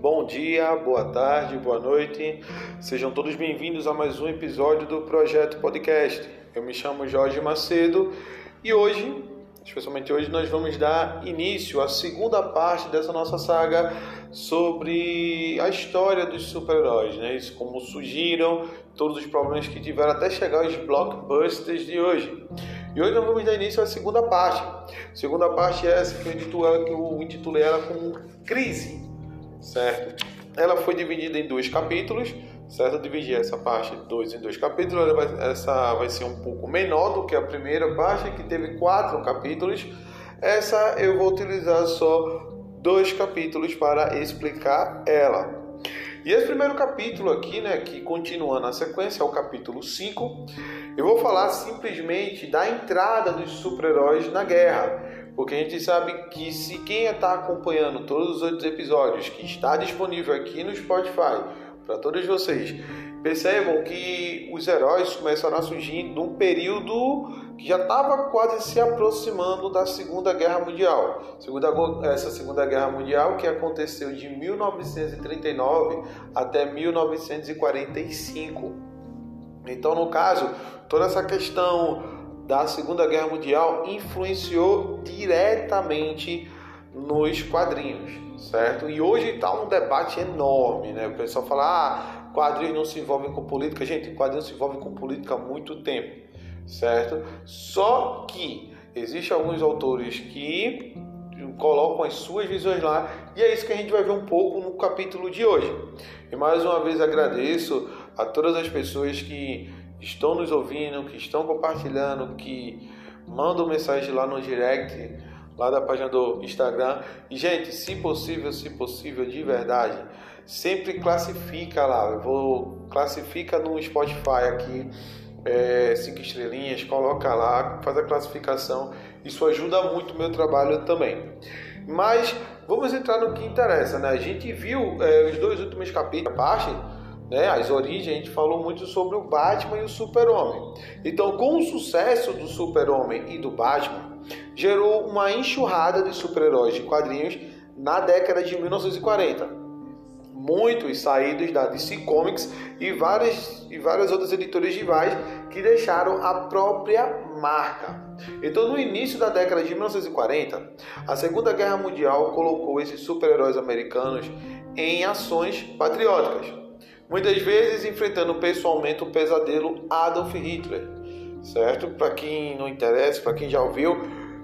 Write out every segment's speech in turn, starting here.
Bom dia, boa tarde, boa noite. Sejam todos bem-vindos a mais um episódio do Projeto Podcast. Eu me chamo Jorge Macedo e hoje, especialmente hoje, nós vamos dar início à segunda parte dessa nossa saga sobre a história dos super-heróis, né? Isso, como surgiram, todos os problemas que tiveram até chegar aos blockbusters de hoje. E hoje nós vamos dar início à segunda parte. A segunda parte é essa que eu intitulei, que ela como Crise, certo? Ela foi dividida em dois capítulos, certo? Eu dividi essa parte dois em dois capítulos. essa vai ser um pouco menor do que a primeira parte, que teve quatro capítulos. Essa eu vou utilizar só dois capítulos para explicar ela. E esse primeiro capítulo aqui, né, que continua na sequência, é o capítulo 5, eu vou falar simplesmente da entrada dos super-heróis na guerra. Porque a gente sabe que se quem está acompanhando todos os outros episódios que está disponível aqui no Spotify para todos vocês, percebam que os heróis começaram a surgir num período que já estava quase se aproximando da Segunda Guerra Mundial. Segunda, essa Segunda Guerra Mundial que aconteceu de 1939 até 1945. Então, no caso, toda essa questão da Segunda Guerra Mundial influenciou diretamente nos quadrinhos, certo? E hoje está um debate enorme, né? O pessoal fala, ah, quadrinhos não se envolvem com política. Gente, quadrinhos se envolvem com política há muito tempo, certo? Só que existem alguns autores que colocam as suas visões lá e é isso que a gente vai ver um pouco no capítulo de hoje. E mais uma vez agradeço a todas as pessoas que estão nos ouvindo, que estão compartilhando, que mandam mensagem lá no direct, lá da página do Instagram. E, gente, se possível, se possível, de verdade, sempre classifica lá. Eu vou classifica no Spotify aqui é, cinco estrelinhas, coloca lá, faz a classificação. Isso ajuda muito o meu trabalho também. Mas vamos entrar no que interessa, né? A gente viu é, os dois últimos capítulos, parte né, as origens, a gente falou muito sobre o Batman e o Super-Homem. Então, com o sucesso do Super-Homem e do Batman, gerou uma enxurrada de super-heróis de quadrinhos na década de 1940. Muitos saídos da DC Comics e várias, e várias outras editoras rivais que deixaram a própria marca. Então, no início da década de 1940, a Segunda Guerra Mundial colocou esses super-heróis americanos em ações patrióticas muitas vezes enfrentando pessoalmente o pesadelo Adolf Hitler, certo? Para quem não interessa, para quem já ouviu,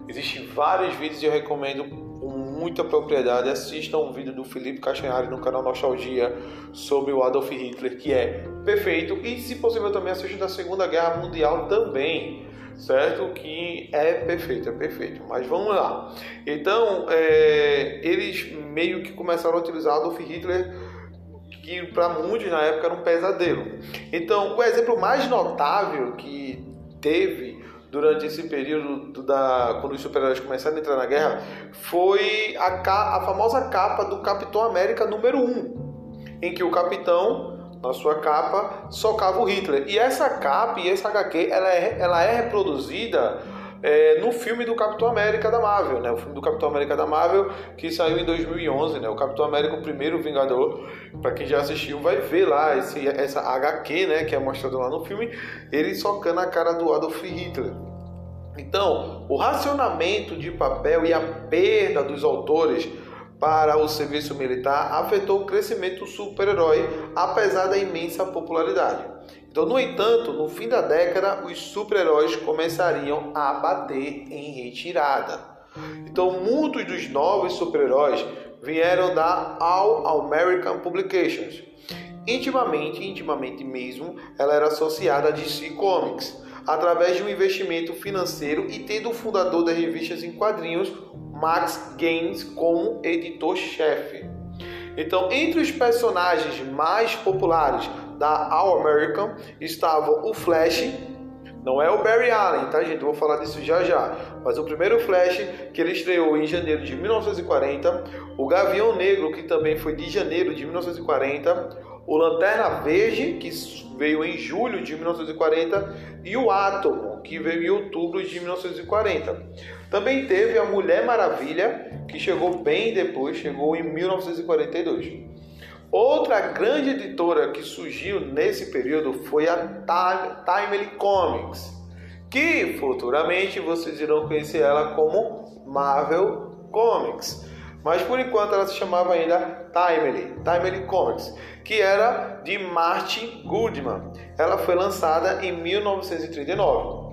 existem vários vídeos e eu recomendo com muita propriedade. Assistam um vídeo do Felipe Castanhari no canal Nostalgia sobre o Adolf Hitler, que é perfeito. E, se possível, também assistam da Segunda Guerra Mundial também, certo? Que é perfeito, é perfeito. Mas vamos lá. Então, é, eles meio que começaram a utilizar Adolf Hitler que para muitos na época era um pesadelo. Então, o exemplo mais notável que teve durante esse período da quando os super-heróis começaram a entrar na guerra foi a, a famosa capa do Capitão América número 1, em que o capitão na sua capa socava o Hitler. E essa capa e essa HQ ela é, ela é reproduzida é, no filme do Capitão América da Marvel, né? O filme do Capitão América da Marvel que saiu em 2011, né? O Capitão América, o primeiro Vingador, para quem já assistiu, vai ver lá esse, essa HQ, né? Que é mostrado lá no filme, ele socando a cara do Adolf Hitler. Então, o racionamento de papel e a perda dos autores para o serviço militar afetou o crescimento do super-herói, apesar da imensa popularidade. Então, no entanto, no fim da década, os super-heróis começariam a bater em retirada. Então, muitos dos novos super-heróis vieram da All American Publications. Intimamente, intimamente mesmo, ela era associada a DC Comics, através de um investimento financeiro e tendo o fundador das revistas em quadrinhos, Max Gaines, como editor-chefe. Então, entre os personagens mais populares da All American estavam o Flash, não é o Barry Allen, tá, gente? Eu vou falar disso já já. Mas o primeiro Flash, que ele estreou em janeiro de 1940, o Gavião Negro, que também foi de janeiro de 1940, o Lanterna Verde, que veio em julho de 1940, e o Átomo, que veio em outubro de 1940. Também teve a Mulher Maravilha, que chegou bem depois, chegou em 1942. Outra grande editora que surgiu nesse período foi a Timely Comics, que futuramente vocês irão conhecer ela como Marvel Comics. Mas por enquanto ela se chamava ainda Timely, Timely Comics, que era de Martin Goodman. Ela foi lançada em 1939.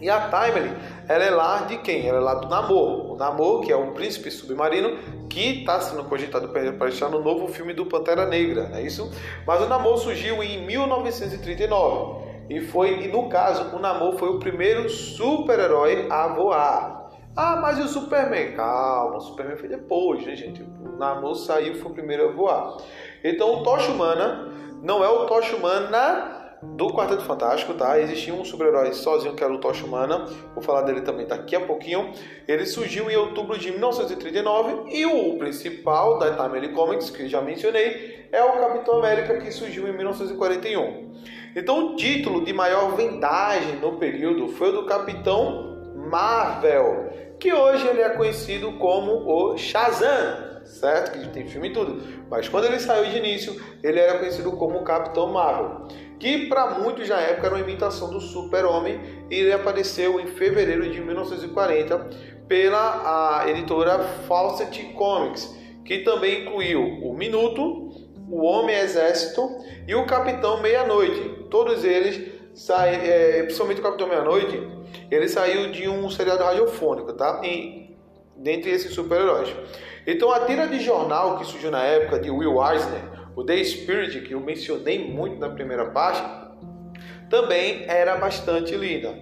E a Timely, ela é lá de quem? Ela é lá do Namor. O Namor, que é um príncipe submarino que está sendo cogitado para estar no novo filme do Pantera Negra, não é isso? Mas o Namor surgiu em 1939. E foi, e no caso, o Namor foi o primeiro super-herói a voar. Ah, mas e o Superman? Calma, o Superman foi depois, né, gente? O Namor saiu foi o primeiro a voar. Então o Tocha Humana não é o Tocha Humana do Quarteto Fantástico, tá? Existia um super-herói sozinho que era o Tocha Humana, vou falar dele também daqui a pouquinho. Ele surgiu em outubro de 1939 e o principal da Timely Comics, que já mencionei, é o Capitão América que surgiu em 1941. Então o título de maior vendagem no período foi o do Capitão Marvel, que hoje ele é conhecido como o Shazam, certo? Que tem filme e tudo. Mas quando ele saiu de início, ele era conhecido como Capitão Marvel que para muitos na época era uma imitação do Super-Homem e ele apareceu em fevereiro de 1940 pela a editora Fawcett Comics, que também incluiu o Minuto, o Homem Exército e o Capitão Meia-Noite. Todos eles saíram, é, principalmente o Capitão Meia-Noite, ele saiu de um seriado radiofônico, tá? E, dentre esses super-heróis. Então a tira de jornal que surgiu na época de Will Eisner o The Spirit, que eu mencionei muito na primeira parte, também era bastante linda.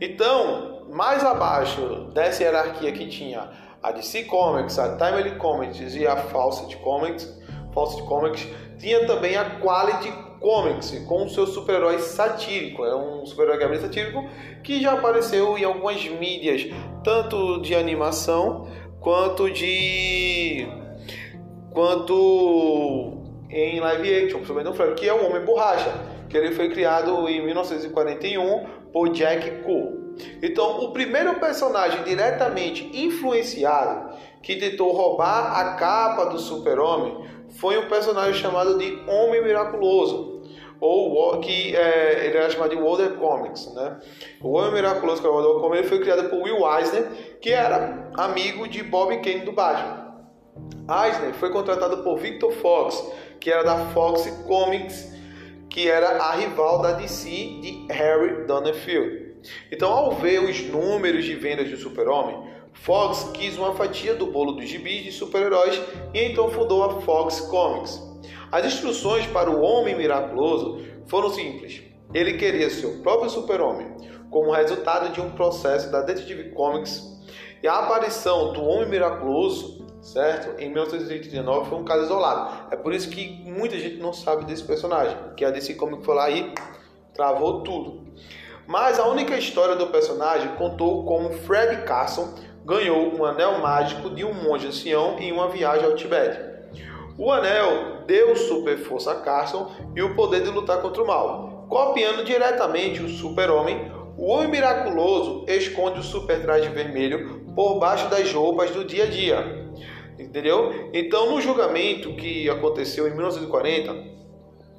Então, mais abaixo dessa hierarquia que tinha a DC Comics, a Timely Comics e a Fawcett Comics, Fawcett Comics tinha também a Quality Comics, com o seu super-herói satírico. É um super-herói satírico que já apareceu em algumas mídias, tanto de animação quanto de. quanto em live action, principalmente no que é o Homem Borracha, que ele foi criado em 1941 por Jack Cole. Então, o primeiro personagem diretamente influenciado que tentou roubar a capa do Super-Homem foi um personagem chamado de Homem Miraculoso, ou que é, ele era chamado de Wonder Comics, né? O Homem Miraculoso, que é o Wonder Comics, foi criado por Will Eisner, que era amigo de Bob Kane do Batman. Eisner foi contratado por Victor Fox, que era da Fox Comics, que era a rival da DC de Harry Donenfield. Então, ao ver os números de vendas do Super-Homem, Fox quis uma fatia do bolo dos gibis de super-heróis e então fundou a Fox Comics. As instruções para o Homem Miraculoso foram simples. Ele queria seu próprio super-homem, como resultado de um processo da Detective Comics, e a aparição do Homem Miraculoso certo? Em 1989 foi um caso isolado. É por isso que muita gente não sabe desse personagem, que a DC Comics foi lá e travou tudo. Mas a única história do personagem contou como Fred Carson ganhou um anel mágico de um monge ancião em uma viagem ao Tibete. O anel deu super força a Carson e o poder de lutar contra o mal. Copiando diretamente o super-homem, o Homem Miraculoso esconde o super traje vermelho por baixo das roupas do dia a dia. Entendeu? Então, no julgamento que aconteceu em 1940,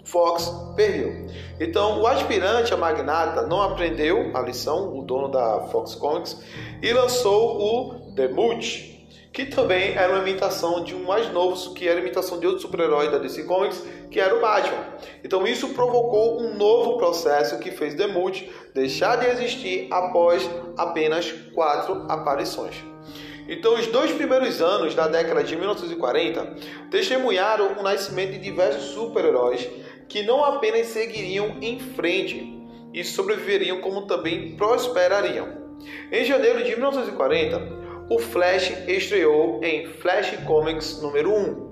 Fox perdeu. Então, o aspirante a magnata não aprendeu a lição, o dono da Fox Comics, e lançou o The que também era uma imitação de um mais novo, que era imitação de outro super-herói da DC Comics, que era o Batman. Então, isso provocou um novo processo que fez The Mulch deixar de existir após apenas quatro aparições. Então, os dois primeiros anos da década de 1940 testemunharam o nascimento de diversos super-heróis que não apenas seguiriam em frente e sobreviveriam, como também prosperariam. Em janeiro de 1940, o Flash estreou em Flash Comics número 1.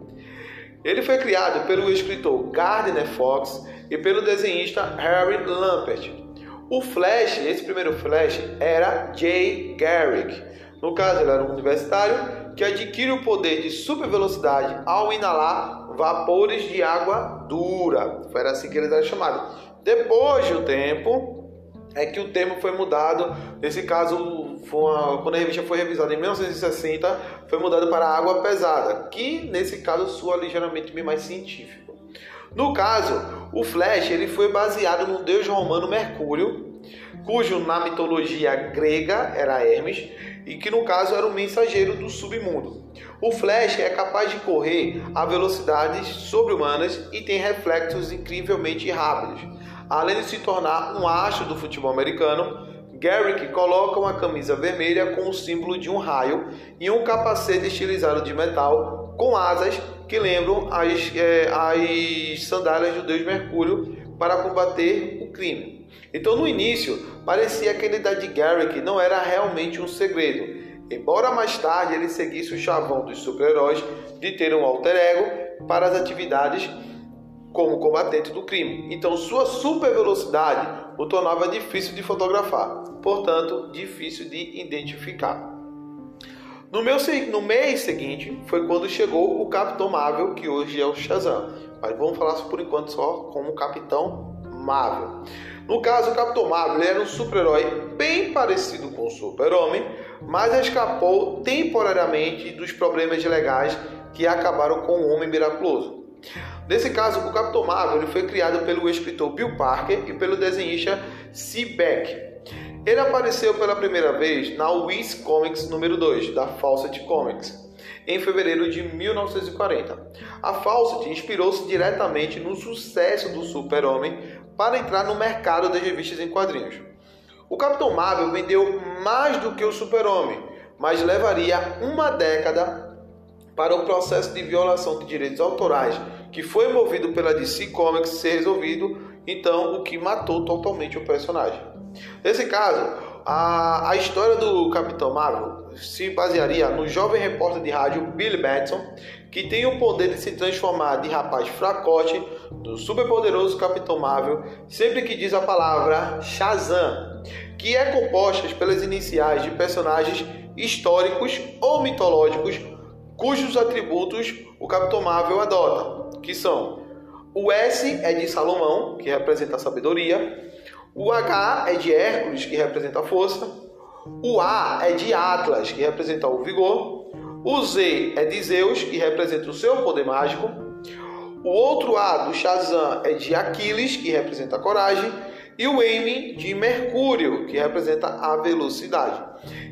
Ele foi criado pelo escritor Gardner Fox e pelo desenhista Harry Lampert. O Flash, esse primeiro Flash, era Jay Garrick no caso, ele era um universitário que adquire o poder de super velocidade ao inalar vapores de água dura. Foi assim que ele era chamado. Depois do tempo, é que o termo foi mudado. Nesse caso, uma, quando a revista foi revisada em 1960, foi mudado para água pesada, que nesse caso soa ligeiramente mais científico. No caso, o Flash ele foi baseado no deus romano Mercúrio, cujo na mitologia grega era Hermes e que no caso era o mensageiro do submundo. O Flash é capaz de correr a velocidades sobre-humanas e tem reflexos incrivelmente rápidos. Além de se tornar um astro do futebol americano, Garrick coloca uma camisa vermelha com o símbolo de um raio e um capacete estilizado de metal com asas que lembram as, é, as sandálias do deus Mercúrio para combater o crime. Então, no início, parecia que a identidade de Garrick não era realmente um segredo, embora mais tarde ele seguisse o chavão dos super-heróis de ter um alter ego para as atividades como combatente do crime. Então, sua super velocidade o tornava difícil de fotografar, portanto, difícil de identificar. No, meu, no mês seguinte foi quando chegou o Capitão Marvel, que hoje é o Shazam. Mas vamos falar por enquanto só como Capitão Marvel. No caso, o Capitão Marvel era um super-herói bem parecido com o Super-Homem, mas escapou temporariamente dos problemas legais que acabaram com o Homem Miraculoso. Nesse caso, o Capitão Marvel ele foi criado pelo escritor Bill Parker e pelo desenhista C. Beck. Ele apareceu pela primeira vez na Wiz Comics número 2, da Fawcett Comics, em fevereiro de 1940. A Fawcett inspirou-se diretamente no sucesso do Super-Homem para entrar no mercado das revistas em quadrinhos. O Capitão Marvel vendeu mais do que o Super-Homem, mas levaria uma década para o processo de violação de direitos autorais que foi movido pela DC Comics ser resolvido, então o que matou totalmente o personagem. Nesse caso, a, a história do Capitão Marvel se basearia no jovem repórter de rádio Billy Batson, que tem o poder de se transformar de rapaz fracote do superpoderoso Capitão Marvel sempre que diz a palavra Shazam, que é composta pelas iniciais de personagens históricos ou mitológicos cujos atributos o Capitão Marvel adota, que são o S é de Salomão, que representa a sabedoria, o H é de Hércules, que representa a força, o A é de Atlas, que representa o vigor, o Z é de Zeus, que representa o seu poder mágico, o outro A do Shazam é de Aquiles, que representa a coragem, e o M de Mercúrio, que representa a velocidade.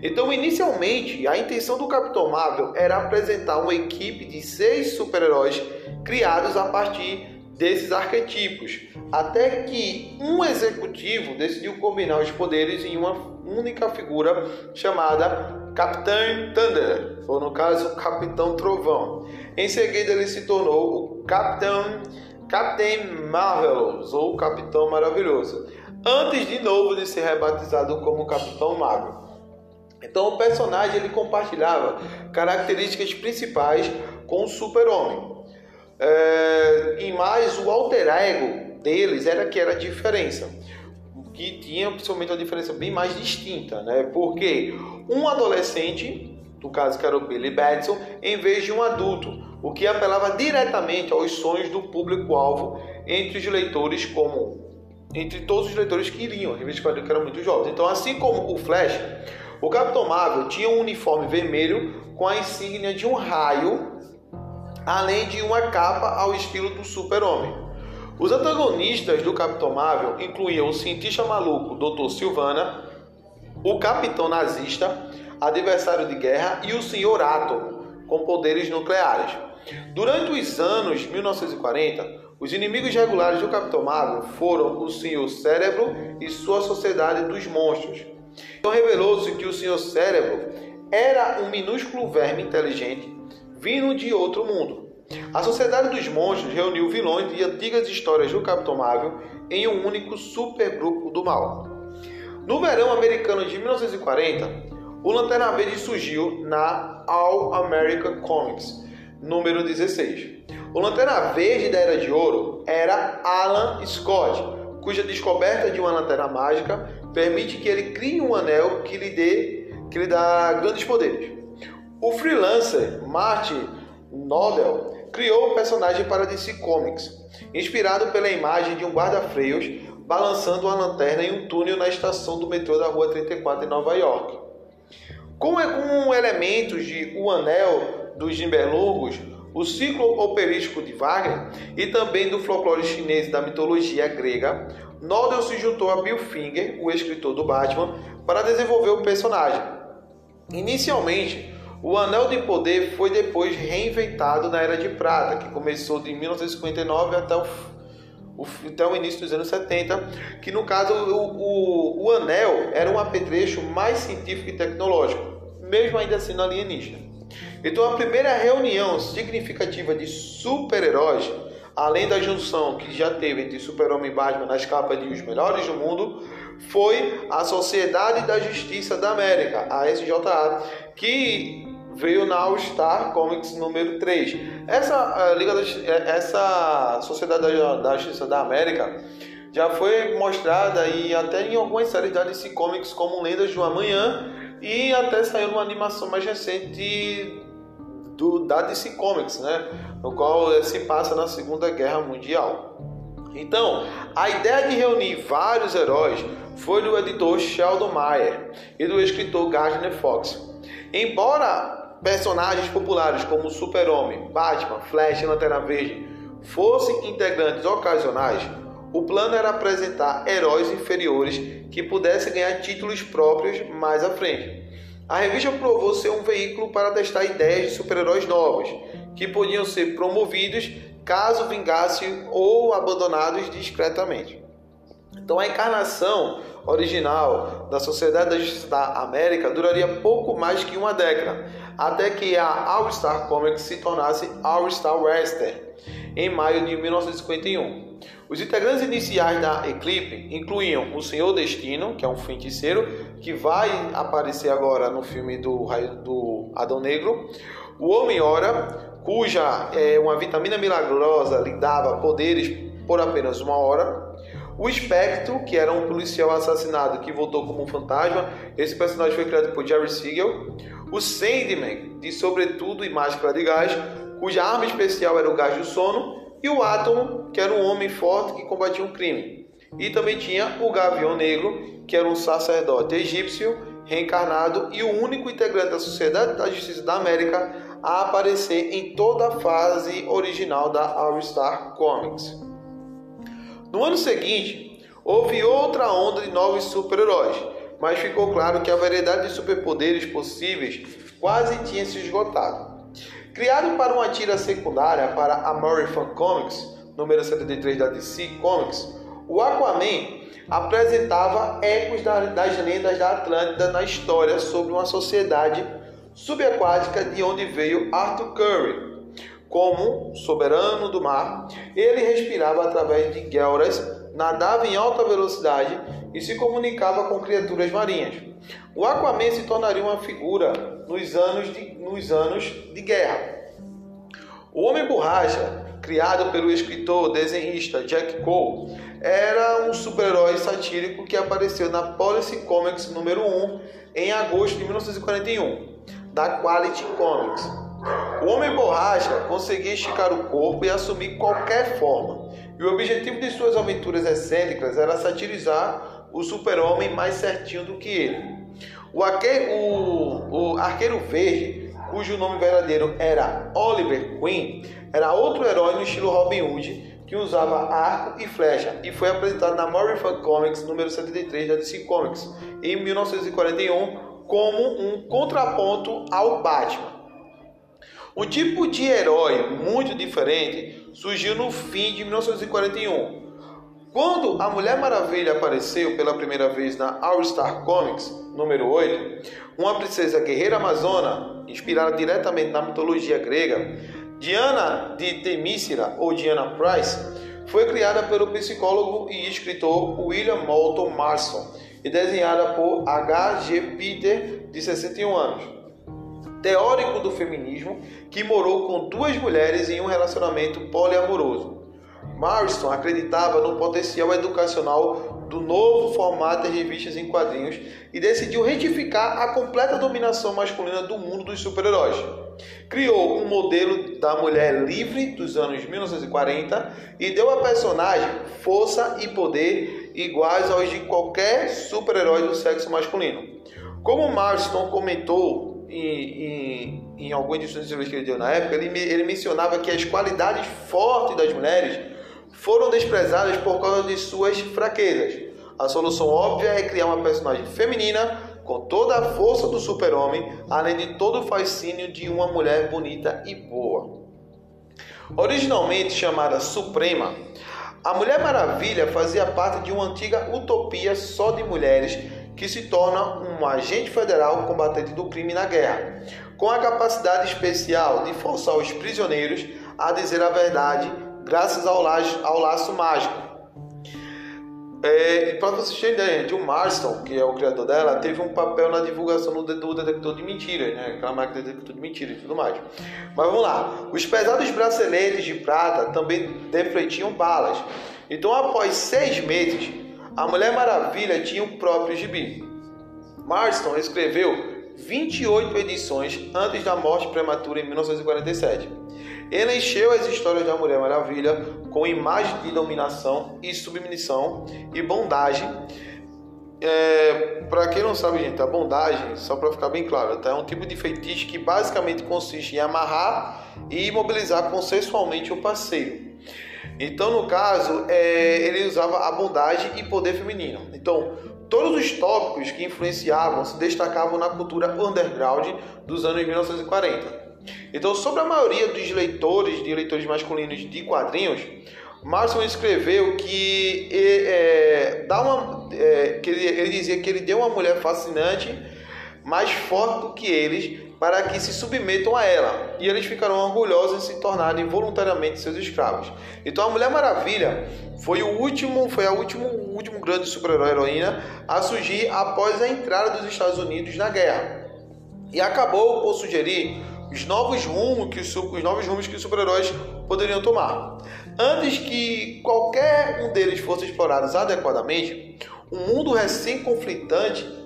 Então, inicialmente, a intenção do Capitão Marvel era apresentar uma equipe de seis super-heróis criados a partir desses arquetipos, até que um executivo decidiu combinar os poderes em uma única figura chamada Capitão Thunder, ou no caso, Capitão Trovão. Em seguida, ele se tornou o Capitão Captain Marvelous ou Capitão Maravilhoso, antes de novo de ser rebatizado como Capitão Marvel. Então o personagem ele compartilhava características principais com o Super-Homem. É, e mais o alter ego deles era que era a diferença que tinha principalmente uma diferença bem mais distinta, né? Porque um adolescente, no caso que era o Billy Batson, em vez de um adulto, o que apelava diretamente aos sonhos do público-alvo entre os leitores como entre todos os leitores que iriam, revista que eram muito jovens. Então, assim como o Flash, o Capitão Marvel tinha um uniforme vermelho com a insígnia de um raio, além de uma capa ao estilo do Super-Homem. Os antagonistas do Capitão Marvel incluíam o cientista maluco Dr. Silvana, o Capitão Nazista, adversário de guerra e o Senhor Átomo, com poderes nucleares. Durante os anos 1940, os inimigos regulares do Capitão Marvel foram o Senhor Cérebro e sua Sociedade dos Monstros. Então revelou-se que o Senhor Cérebro era um minúsculo verme inteligente vindo de outro mundo. A Sociedade dos Monstros reuniu vilões de antigas histórias do Capitão Marvel em um único supergrupo do mal. No verão americano de 1940, o Lanterna Verde surgiu na All American Comics, número 16. O Lanterna Verde da Era de Ouro era Alan Scott, cuja descoberta de uma lanterna mágica permite que ele crie um anel que lhe dê que lhe dá grandes poderes. O freelancer Martin Nodell criou o personagem para DC Comics, inspirado pela imagem de um guarda-freios balançando uma lanterna em um túnel na estação do metrô da Rua 34 em Nova York. Com, com elementos de O Anel dos Nibelungos, o ciclo operístico de Wagner e também do folclore chinês da mitologia grega, Nodel se juntou a Bill Finger, o escritor do Batman, para desenvolver o personagem. Inicialmente, o Anel de Poder foi depois reinventado na Era de Prata, que começou de 1959 até o, até o início dos anos 70, que no caso o, o, o Anel era um apetrecho mais científico e tecnológico, mesmo ainda sendo alienígena. Então a primeira reunião significativa de super-heróis, além da junção que já teve entre Super-Homem e Batman nas capas de Os Melhores do Mundo, foi a Sociedade da Justiça da América, a SJA, que veio na All Star Comics número 3. Essa, Liga da, essa Sociedade da Justiça da América já foi mostrada e até em algumas séries da DC Comics como Lendas do Amanhã e até saiu uma animação mais recente do, da DC Comics, né? no qual se passa na Segunda Guerra Mundial. Então, a ideia de reunir vários heróis foi do editor Sheldon Mayer e do escritor Gardner Fox. Embora personagens populares como Super-Homem, Batman, Flash e Lanterna Verde fossem integrantes ocasionais, o plano era apresentar heróis inferiores que pudessem ganhar títulos próprios mais à frente. A revista provou ser um veículo para testar ideias de super-heróis novos, que podiam ser promovidos caso vingassem ou abandonados discretamente. Então a encarnação original da Sociedade da Justiça da América duraria pouco mais que uma década, até que a All Star Comics se tornasse All Star Western em maio de 1951. Os integrantes iniciais da Eclipse incluíam o Senhor Destino, que é um feiticeiro que vai aparecer agora no filme do, do Adão Negro, o Homem-Hora, cuja é, uma vitamina milagrosa lhe dava poderes por apenas uma hora, o Espectro, que era um policial assassinado que voltou como um fantasma, esse personagem foi criado por Jerry Siegel, o Sandman, de Sobretudo e Máscara de Gás, cuja arma especial era o gás do sono, e o Átomo, que era um homem forte que combatia um crime. E também tinha o Gavião Negro, que era um sacerdote egípcio reencarnado e o único integrante da Sociedade da Justiça da América a aparecer em toda a fase original da All Star Comics. No ano seguinte, houve outra onda de novos super-heróis, mas ficou claro que a variedade de superpoderes possíveis quase tinha se esgotado. Criado para uma tira secundária para a American Comics, número 73 da DC Comics, o Aquaman apresentava ecos das lendas da Atlântida na história sobre uma sociedade subaquática de onde veio Arthur Curry. Como soberano do mar, ele respirava através de guelras, nadava em alta velocidade e se comunicava com criaturas marinhas. O Aquaman se tornaria uma figura nos anos de, nos anos de guerra. O Homem Borracha, criado pelo escritor desenhista Jack Cole, era um super-herói satírico que apareceu na Policy Comics número 1 em agosto de 1941, da Quality Comics. O Homem Borracha conseguia esticar o corpo e assumir qualquer forma, e o objetivo de suas aventuras excêntricas era satirizar o super-homem mais certinho do que ele. O, o... o Arqueiro Verde, cujo nome verdadeiro era Oliver Queen, era outro herói no estilo Robin Hood que usava arco e flecha e foi apresentado na Morrison Comics número 73 da DC Comics em 1941 como um contraponto ao Batman. Um tipo de herói muito diferente surgiu no fim de 1941, quando a Mulher Maravilha apareceu pela primeira vez na All Star Comics, número 8, uma princesa guerreira amazona, inspirada diretamente na mitologia grega, Diana de Temícera ou Diana Price, foi criada pelo psicólogo e escritor William Moulton Marston e desenhada por H. G. Peter, de 61 anos. Teórico do feminismo que morou com duas mulheres em um relacionamento poliamoroso. Marston acreditava no potencial educacional do novo formato de revistas em quadrinhos e decidiu retificar a completa dominação masculina do mundo dos super-heróis. Criou um modelo da mulher livre dos anos 1940 e deu à personagem força e poder iguais aos de qualquer super-herói do sexo masculino. Como Marston comentou em, em, em algumas edições que ele deu na época, ele, ele mencionava que as qualidades fortes das mulheres foram desprezadas por causa de suas fraquezas. A solução óbvia é criar uma personagem feminina com toda a força do super-homem, além de todo o fascínio de uma mulher bonita e boa. Originalmente chamada Suprema, a Mulher Maravilha fazia parte de uma antiga utopia só de mulheres que se torna um agente federal combatente do crime na guerra, com a capacidade especial de forçar os prisioneiros a dizer a verdade graças ao laço, ao laço mágico é, para vocês terem ideia, John Marston, que é o criador dela, teve um papel na divulgação do, do detector de mentiras, né? Aquela máquina de detector de mentiras e tudo mais. Mas vamos lá. Os pesados braceletes de prata também defletiam balas. Então, após seis meses, a Mulher Maravilha tinha o próprio gibi. Marston escreveu 28 edições antes da morte prematura em 1947. Ele encheu as histórias da Mulher Maravilha com imagens de dominação e submissão e bondagem. É, para quem não sabe, gente, a bondagem, só para ficar bem claro, tá? é um tipo de feitiço que basicamente consiste em amarrar e imobilizar consensualmente o parceiro. Então, no caso, é, ele usava a bondade e poder feminino. Então, todos os tópicos que influenciavam se destacavam na cultura underground dos anos 1940. Então, sobre a maioria dos leitores, de leitores masculinos de quadrinhos, Marson escreveu que, é, dá uma, é, que ele, ele dizia que ele deu uma mulher fascinante, mais forte do que eles, para que se submetam a ela, e eles ficarão orgulhosos em se tornarem voluntariamente seus escravos. Então a Mulher Maravilha foi o último, foi a último, último grande super-herói heroína a surgir após a entrada dos Estados Unidos na guerra. E acabou por sugerir os novos rumos que os, os novos rumos que os super-heróis poderiam tomar. Antes que qualquer um deles fosse explorado adequadamente, o mundo recém-conflitante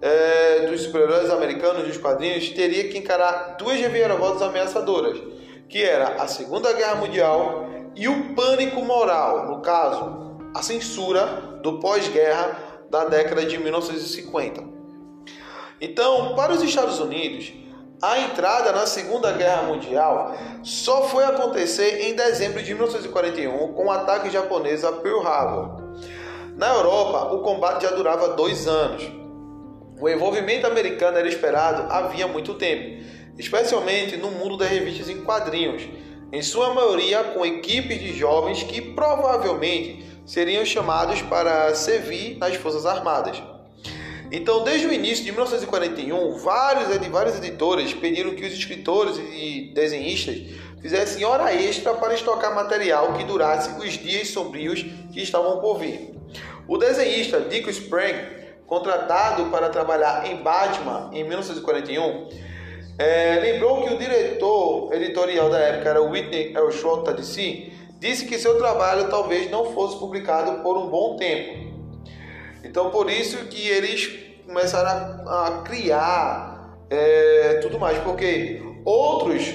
é, dos super-heróis americanos dos quadrinhos teria que encarar duas reviravoltas ameaçadoras, que era a Segunda Guerra Mundial e o pânico moral, no caso, a censura do pós-guerra da década de 1950. Então, para os Estados Unidos, a entrada na Segunda Guerra Mundial só foi acontecer em dezembro de 1941 com o ataque japonês a Pearl Harbor. Na Europa, o combate já durava dois anos. O envolvimento americano era esperado havia muito tempo, especialmente no mundo das revistas em quadrinhos, em sua maioria com equipes de jovens que provavelmente seriam chamados para servir nas Forças Armadas. Então, desde o início de 1941, vários, vários editores pediram que os escritores e desenhistas fizessem hora extra para estocar material que durasse os dias sombrios que estavam por vir. O desenhista Dick Sprang, contratado para trabalhar em Batman em 1941, é, lembrou que o diretor editorial da época era Whitney Elshot da DC, disse que seu trabalho talvez não fosse publicado por um bom tempo. Então, por isso que eles começaram a, a criar é, tudo mais, porque outros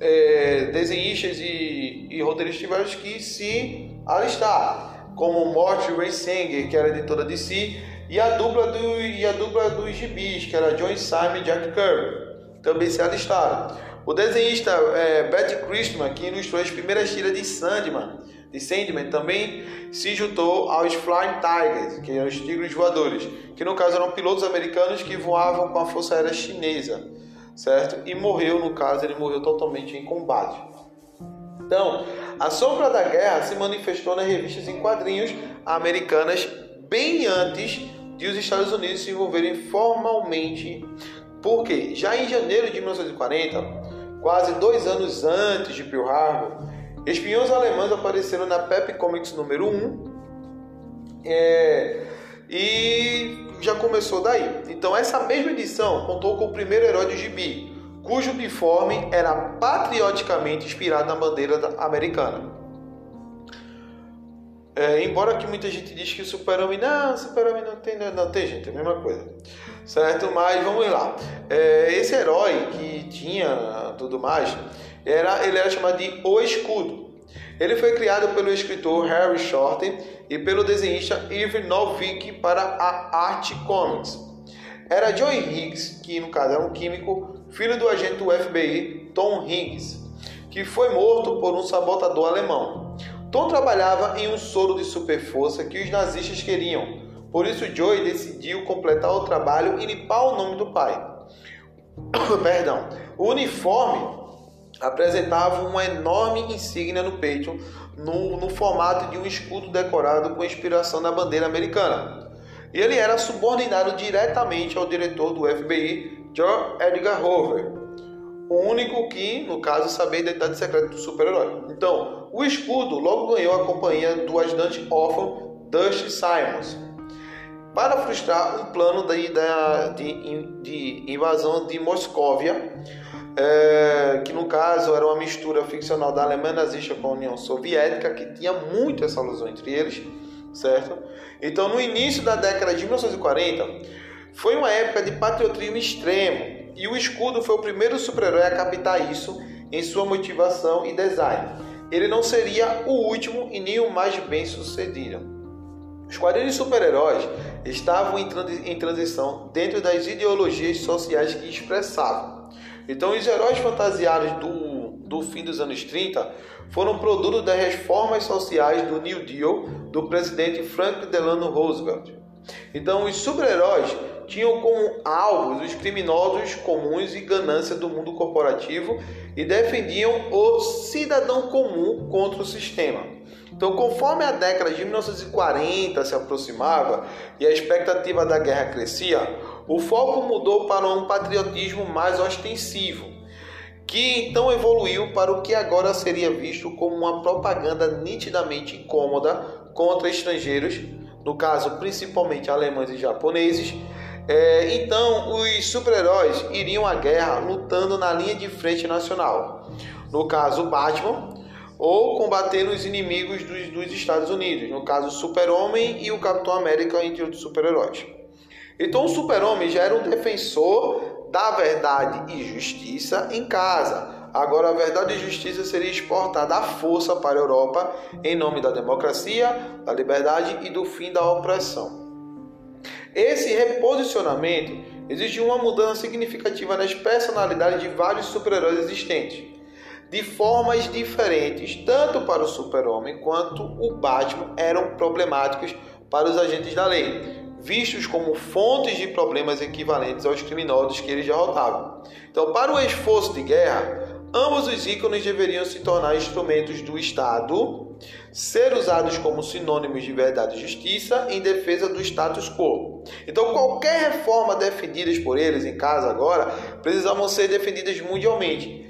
é, desenhistas e, e roteiristas tiveram que se alistar, como Mort Raysinger, que era editora de si, e a dupla, do, e a dupla dos gibis, que era John Simon e Jack Kirby, também se alistaram. O desenhista é, Betty Christman, que ilustrou as primeiras tiras de Sandman, de Sandman também se juntou aos Flying Tigers, que eram os tigres voadores, que no caso eram pilotos americanos que voavam com a Força Aérea Chinesa, certo? E morreu, no caso, ele morreu totalmente em combate. Então, a sombra da guerra se manifestou nas revistas em quadrinhos americanas bem antes de os Estados Unidos se envolverem formalmente, porque já em janeiro de 1940, quase dois anos antes de Pearl Harbor, Espiões alemães apareceram na Pep Comics número 1 é, e já começou daí. Então essa mesma edição contou com o primeiro herói do gibi, cujo uniforme era patrioticamente inspirado na bandeira americana. É, embora que muita gente diz que o super-homem não, super-homem não tem, não, tem gente, é a mesma coisa, certo? Mas vamos lá. É, esse herói que tinha tudo mais, era, ele era chamado de O Escudo. Ele foi criado pelo escritor Harry Shorten e pelo desenhista Ivan Novick para a Art Comics. Era Joy Higgs, que no caso era um químico, filho do agente do FBI Tom Higgs, que foi morto por um sabotador alemão. Tom trabalhava em um soro de superforça que os nazistas queriam, por isso Joy decidiu completar o trabalho e limpar o nome do pai. Perdão. O uniforme apresentava uma enorme insígnia no peito, no, no formato de um escudo decorado com inspiração na bandeira americana. E ele era subordinado diretamente ao diretor do FBI, George Edgar Hoover, o único que, no caso, sabia a identidade secreta do super-herói. Então, o escudo logo ganhou a companhia do ajudante órfão Dusty Simons, para frustrar um plano de, de, de invasão de Moscóvia é, que no caso era uma mistura ficcional da Alemanha nazista com a União Soviética, que tinha muito essa alusão entre eles, certo? Então, no início da década de 1940, foi uma época de patriotismo extremo, e o escudo foi o primeiro super-herói a captar isso em sua motivação e design. Ele não seria o último e nem o mais bem sucedido. Os quadrinhos super-heróis estavam em transição dentro das ideologias sociais que expressavam. Então, os heróis fantasiados do, do fim dos anos 30 foram produto das reformas sociais do New Deal do presidente Franklin Delano Roosevelt. Então, os super-heróis tinham como alvos os criminosos comuns e ganância do mundo corporativo e defendiam o cidadão comum contra o sistema. Então, conforme a década de 1940 se aproximava e a expectativa da guerra crescia, o foco mudou para um patriotismo mais ostensivo, que então evoluiu para o que agora seria visto como uma propaganda nitidamente incômoda contra estrangeiros, no caso principalmente alemães e japoneses. É, então, os super-heróis iriam à guerra lutando na linha de frente nacional. No caso, Batman, ou combatendo os inimigos dos, dos Estados Unidos, no caso, Super-Homem e o Capitão América, entre outros super-heróis. Então o super-homem já era um defensor da verdade e justiça em casa. Agora a verdade e justiça seria exportada à força para a Europa em nome da democracia, da liberdade e do fim da opressão. Esse reposicionamento exigiu uma mudança significativa nas personalidades de vários super-heróis existentes, de formas diferentes, tanto para o super-homem quanto o Batman eram problemáticos para os agentes da lei vistos como fontes de problemas equivalentes aos criminosos que eles derrotavam. Então, para o esforço de guerra, ambos os ícones deveriam se tornar instrumentos do Estado, ser usados como sinônimos de verdade e justiça em defesa do status quo. Então, qualquer reforma defendidas por eles em casa agora precisavam ser defendidas mundialmente.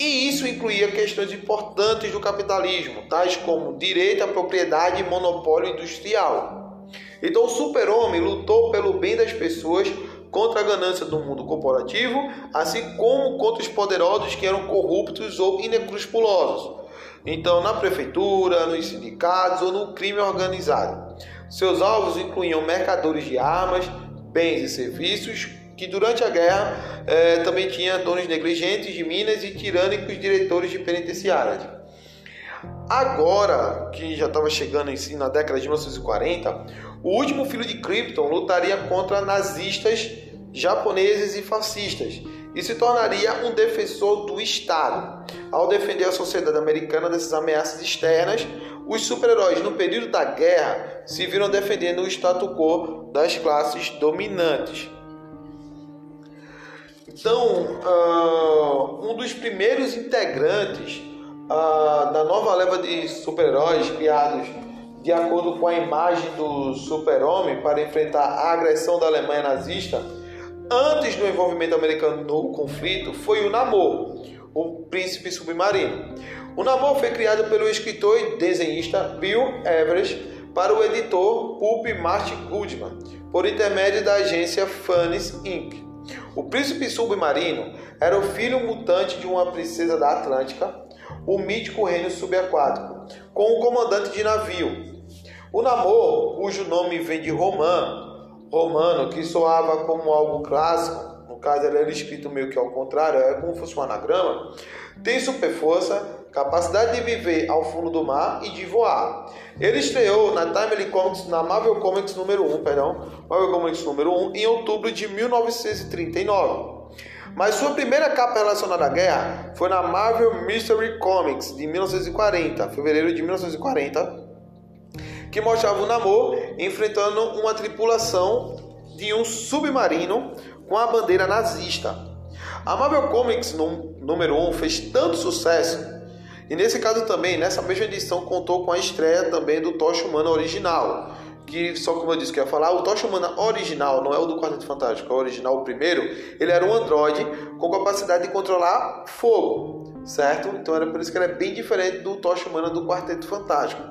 E isso incluía questões importantes do capitalismo, tais como direito à propriedade e monopólio industrial. Então o super-homem lutou pelo bem das pessoas contra a ganância do mundo corporativo, assim como contra os poderosos que eram corruptos ou inescrupulosos. Então, na prefeitura, nos sindicatos ou no crime organizado. Seus alvos incluíam mercadores de armas, bens e serviços, que durante a guerra eh, também tinha donos negligentes de minas e tirânicos diretores de penitenciárias. Agora, que já estava chegando em si na década de 1940, o último filho de Krypton lutaria contra nazistas, japoneses e fascistas e se tornaria um defensor do Estado. Ao defender a sociedade americana dessas ameaças externas, os super-heróis no período da guerra se viram defendendo o status quo das classes dominantes. Então, uh, um dos primeiros integrantes uh, da nova leva de super-heróis criados de acordo com a imagem do super-homem para enfrentar a agressão da Alemanha nazista, antes do envolvimento americano no conflito, foi o Namor, o príncipe submarino. O Namor foi criado pelo escritor e desenhista Bill Everest para o editor Pulp Martin Goodman, por intermédio da agência Funnies Inc. O príncipe submarino era o filho mutante de uma princesa da Atlântica o mítico reino subaquático, com o comandante de navio. O Namor, cujo nome vem de romano, romano, que soava como algo clássico, no caso ele era escrito meio que ao contrário, é como se fosse um anagrama, tem super força, capacidade de viver ao fundo do mar e de voar. Ele estreou na Timely Comics, na Marvel Comics número 1, perdão, Marvel Comics número 1, em outubro de 1939. Mas sua primeira capa relacionada à guerra foi na Marvel Mystery Comics de 1940, fevereiro de 1940, que mostrava o Namor enfrentando uma tripulação de um submarino com a bandeira nazista. A Marvel Comics número 1 fez tanto sucesso e nesse caso também, nessa mesma edição, contou com a estreia também do Tocha Humana original. Que, só como eu disse que ia falar, o Tocha Humana original, não é o do Quarteto Fantástico, é o original, o primeiro, ele era um androide com capacidade de controlar fogo, certo? Então era por isso que ele é bem diferente do Tocha Humana do Quarteto Fantástico.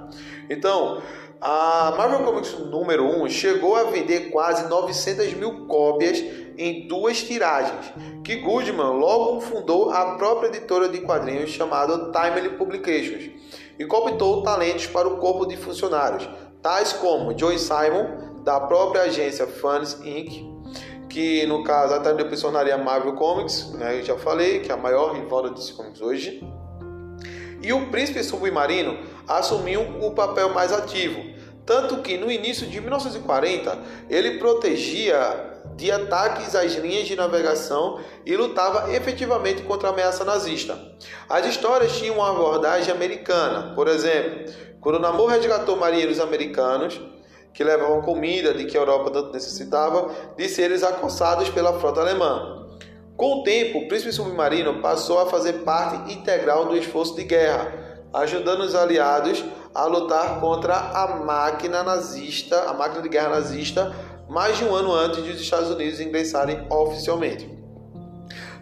Então, a Marvel Comics número 1 chegou a vender quase 900 mil cópias em duas tiragens, que Goodman logo fundou a própria editora de quadrinhos chamada Timely Publications e cooptou talentos para o corpo de funcionários, tais como Joey Simon, da própria agência Fans Inc., que no caso até depois tornaria Marvel Comics, né, eu já falei, que é a maior rival DC Comics hoje, e o Príncipe Submarino assumiu o papel mais ativo, tanto que no início de 1940 ele protegia de ataques às linhas de navegação e lutava efetivamente contra a ameaça nazista. As histórias tinham uma abordagem americana, por exemplo, quando Namor resgatou marinheiros americanos que levavam comida de que a Europa tanto necessitava, de seres acossados pela frota alemã. Com o tempo, o príncipe submarino passou a fazer parte integral do esforço de guerra, ajudando os aliados a lutar contra a máquina nazista, a máquina de guerra nazista, mais de um ano antes de os Estados Unidos ingressarem oficialmente.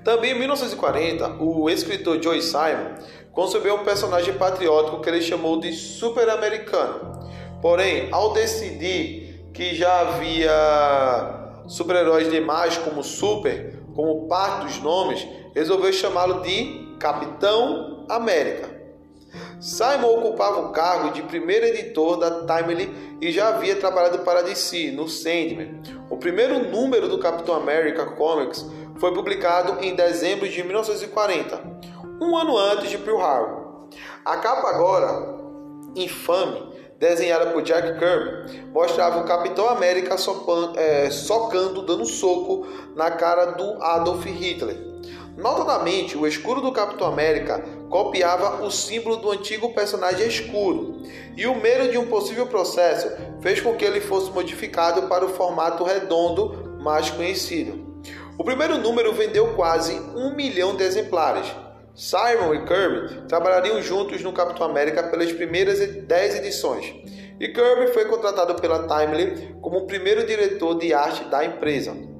Também em 1940, o escritor Joe Simon concebeu um personagem patriótico que ele chamou de super-americano. Porém, ao decidir que já havia super-heróis demais como Super, como parte dos nomes, resolveu chamá-lo de Capitão América. Simon ocupava o cargo de primeiro editor da Timely e já havia trabalhado para DC no Sandman. O primeiro número do Capitão America Comics foi publicado em dezembro de 1940, um ano antes de Pearl Harbor. A capa agora, infame, desenhada por Jack Kirby, mostrava o Capitão América é, socando, dando soco na cara do Adolf Hitler. Notadamente, o escudo do Capitão América copiava o símbolo do antigo personagem escuro, e o medo de um possível processo fez com que ele fosse modificado para o formato redondo mais conhecido. O primeiro número vendeu quase um milhão de exemplares. Simon e Kirby trabalhariam juntos no Capitão América pelas primeiras 10 edições, e Kirby foi contratado pela Timely como o primeiro diretor de arte da empresa.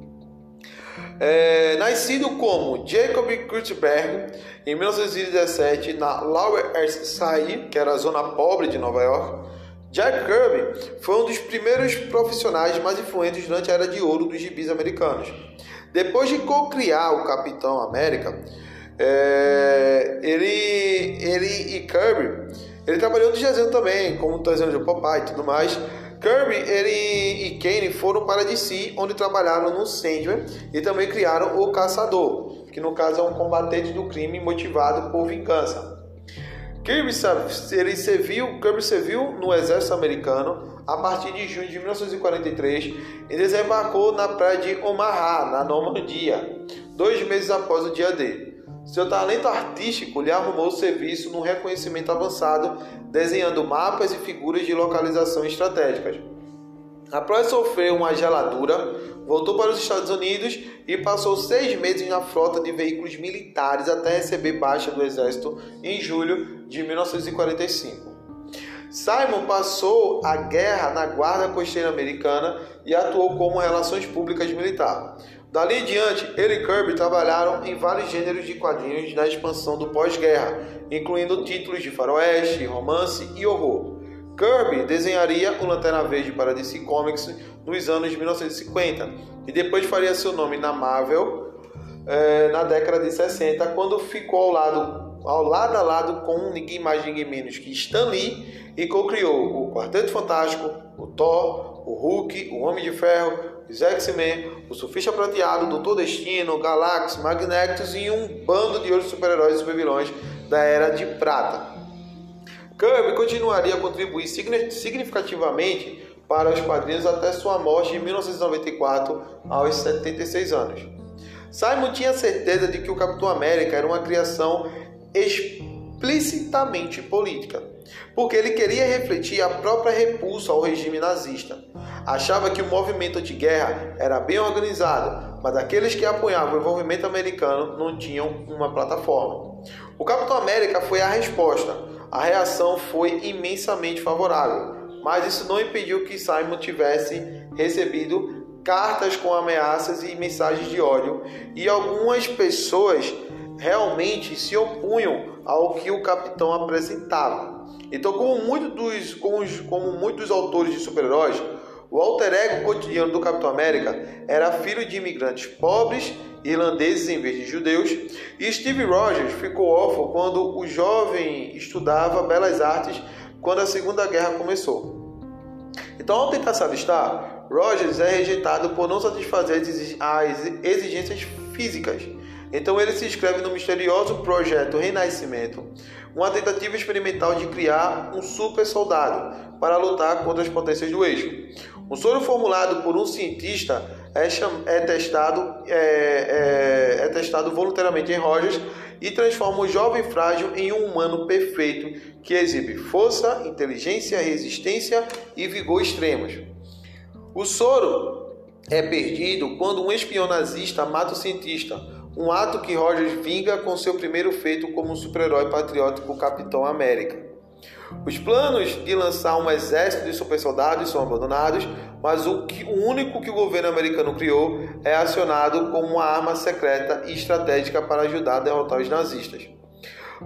É, nascido como Jacob Kurtzberg em 1917 na Lower East Side, que era a zona pobre de Nova York, Jack Kirby foi um dos primeiros profissionais mais influentes durante a era de ouro dos gibis americanos. Depois de co-criar o Capitão América, é, ele, ele e Kirby, ele trabalhou de desenho também, como desenho de Popeye e tudo mais, Kirby ele e Kane foram para DC, onde trabalharam no Sandman e também criaram o Caçador, que no caso é um combatente do crime motivado por vingança. Kirby, ele serviu, Kirby serviu no exército americano a partir de junho de 1943 e desembarcou na praia de Omaha, na Normandia, dois meses após o dia D. Seu talento artístico lhe arrumou serviço no reconhecimento avançado, desenhando mapas e figuras de localização estratégicas. Após sofrer uma geladura, voltou para os Estados Unidos e passou seis meses na frota de veículos militares até receber baixa do Exército em julho de 1945. Simon passou a guerra na Guarda Costeira Americana e atuou como relações públicas militar. Dali em diante, ele e Kirby trabalharam em vários gêneros de quadrinhos na expansão do pós-guerra, incluindo títulos de faroeste, romance e horror. Kirby desenharia o Lanterna Verde para DC Comics nos anos 1950 e depois faria seu nome na Marvel eh, na década de 60, quando ficou ao lado, ao lado a lado com ninguém mais ninguém menos que Stan Lee e co-criou o Quarteto Fantástico, o Thor, o Hulk, o Homem de Ferro, X-Men, o Surfista Prateado, Doutor Destino, Galactus, Magnetos e um bando de outros super-heróis e super-vilões da Era de Prata. Kirby continuaria a contribuir significativamente para os quadrinhos até sua morte em 1994, aos 76 anos. Simon tinha certeza de que o Capitão América era uma criação explicitamente política, porque ele queria refletir a própria repulsa ao regime nazista. Achava que o movimento anti-guerra era bem organizado, mas aqueles que apoiavam o envolvimento americano não tinham uma plataforma. O Capitão América foi a resposta. A reação foi imensamente favorável, mas isso não impediu que Simon tivesse recebido cartas com ameaças e mensagens de ódio, e algumas pessoas realmente se opunham ao que o capitão apresentava. Então, como muitos dos, como, como muitos autores de super-heróis, o alter ego cotidiano do Capitão América era filho de imigrantes pobres, irlandeses em vez de judeus, e Steve Rogers ficou órfão quando o jovem estudava belas artes quando a Segunda Guerra começou. Então, ao tentar se alistar, Rogers é rejeitado por não satisfazer as exigências físicas. Então ele se inscreve no misterioso projeto Renascimento, uma tentativa experimental de criar um super soldado para lutar contra as potências do eixo. Um soro formulado por um cientista é, é testado, é, é, é testado voluntariamente em Rogers e transforma o jovem frágil em um humano perfeito que exibe força, inteligência, resistência e vigor extremos. O soro é perdido quando um espião nazista mata o cientista, um ato que Rogers vinga com seu primeiro feito como super-herói patriótico Capitão América. Os planos de lançar um exército de super soldados são abandonados, mas o, que, o único que o governo americano criou é acionado como uma arma secreta e estratégica para ajudar a derrotar os nazistas.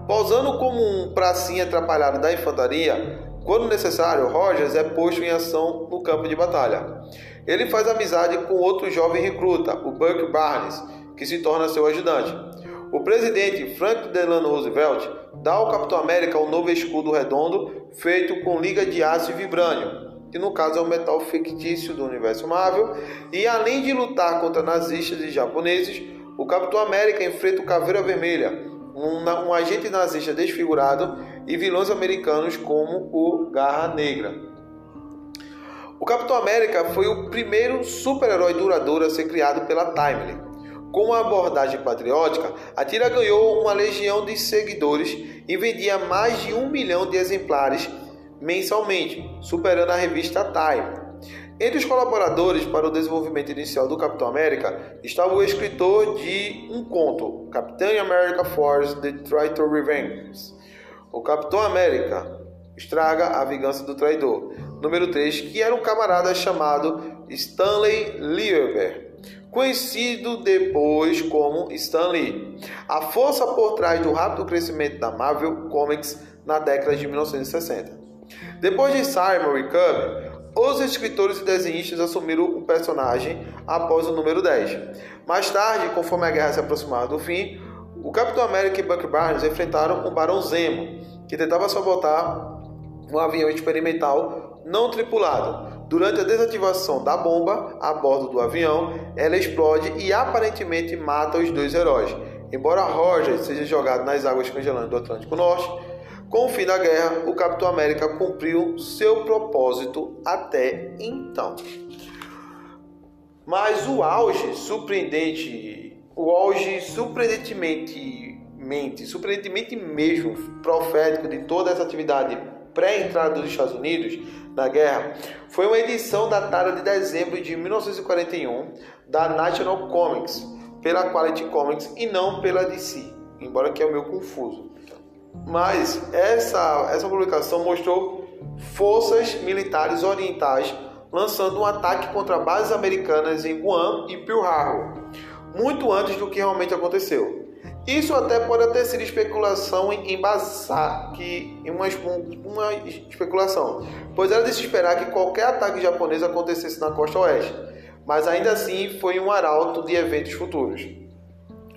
Posando como um pracinha atrapalhado da infantaria, quando necessário, Rogers é posto em ação no campo de batalha. Ele faz amizade com outro jovem recruta, o Buck Barnes, que se torna seu ajudante. O presidente Franklin Delano Roosevelt dá ao Capitão América um novo escudo redondo feito com liga de aço e vibrânio, que no caso é um metal fictício do universo Marvel, e além de lutar contra nazistas e japoneses, o Capitão América enfrenta o Caveira Vermelha, um, um agente nazista desfigurado, e vilões americanos como o Garra Negra. O Capitão América foi o primeiro super-herói duradouro a ser criado pela Timely. Com uma abordagem patriótica, a tira ganhou uma legião de seguidores e vendia mais de um milhão de exemplares mensalmente, superando a revista Time. Entre os colaboradores para o desenvolvimento inicial do Capitão América estava o escritor de um conto, Capitão America Force The Traitor Revenge. O Capitão América estraga a vingança do traidor. Número 3, que era um camarada chamado Stanley Lieber conhecido depois como Stan Lee. A força por trás do rápido crescimento da Marvel Comics na década de 1960. Depois de Simon e Cub, os escritores e desenhistas assumiram o personagem após o número 10. Mais tarde, conforme a guerra se aproximava do fim, o Capitão América e Buck Barnes enfrentaram o Barão Zemo, que tentava sabotar um avião experimental não tripulado, Durante a desativação da bomba a bordo do avião, ela explode e aparentemente mata os dois heróis. Embora Rogers seja jogado nas águas congelantes do Atlântico Norte, com o fim da guerra, o Capitão América cumpriu seu propósito até então. Mas o auge surpreendente, o auge surpreendentemente, surpreendentemente mesmo profético de toda essa atividade pré-entrada dos Estados Unidos na guerra foi uma edição datada de dezembro de 1941 da National Comics, pela Quality Comics e não pela DC, embora que é o meu confuso. Mas essa, essa publicação mostrou forças militares orientais lançando um ataque contra bases americanas em Guam e Pearl Harbor, muito antes do que realmente aconteceu. Isso até pode ter sido especulação em embasar que uma, uma especulação, pois era de se esperar que qualquer ataque japonês acontecesse na costa oeste, mas ainda assim foi um arauto de eventos futuros.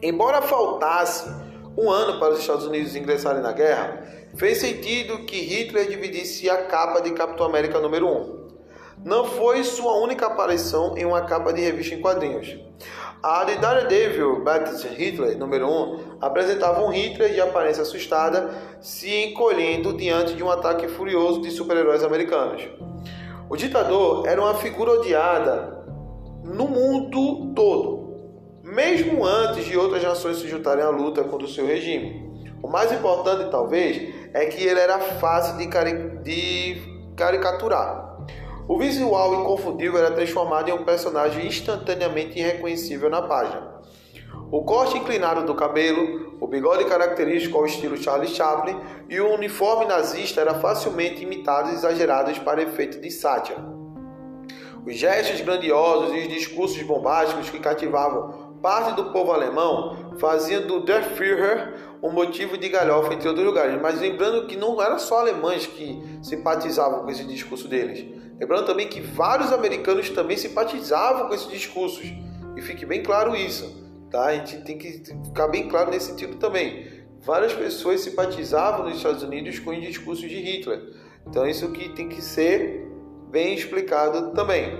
Embora faltasse um ano para os Estados Unidos ingressarem na guerra, fez sentido que Hitler dividisse a capa de Capitão América número 1. não foi sua única aparição em uma capa de revista em quadrinhos. A de Daredevil Baptist Hitler, número 1, apresentava um Hitler de aparência assustada se encolhendo diante de um ataque furioso de super-heróis americanos. O ditador era uma figura odiada no mundo todo, mesmo antes de outras nações se juntarem à luta contra o seu regime. O mais importante, talvez, é que ele era fácil de, cari de caricaturar. O visual inconfundível era transformado em um personagem instantaneamente irreconhecível na página. O corte inclinado do cabelo, o bigode característico ao estilo Charlie Chaplin e o uniforme nazista eram facilmente imitados e exagerados para efeito de sátira. Os gestos grandiosos e os discursos bombásticos que cativavam parte do povo alemão faziam do Der Führer um motivo de galhofa entre outros lugares. Mas lembrando que não era só alemães que simpatizavam com esse discurso deles. Lembrando também que vários americanos também simpatizavam com esses discursos. E fique bem claro isso, tá? A gente tem que ficar bem claro nesse sentido também. Várias pessoas simpatizavam nos Estados Unidos com os discursos de Hitler. Então isso que tem que ser bem explicado também.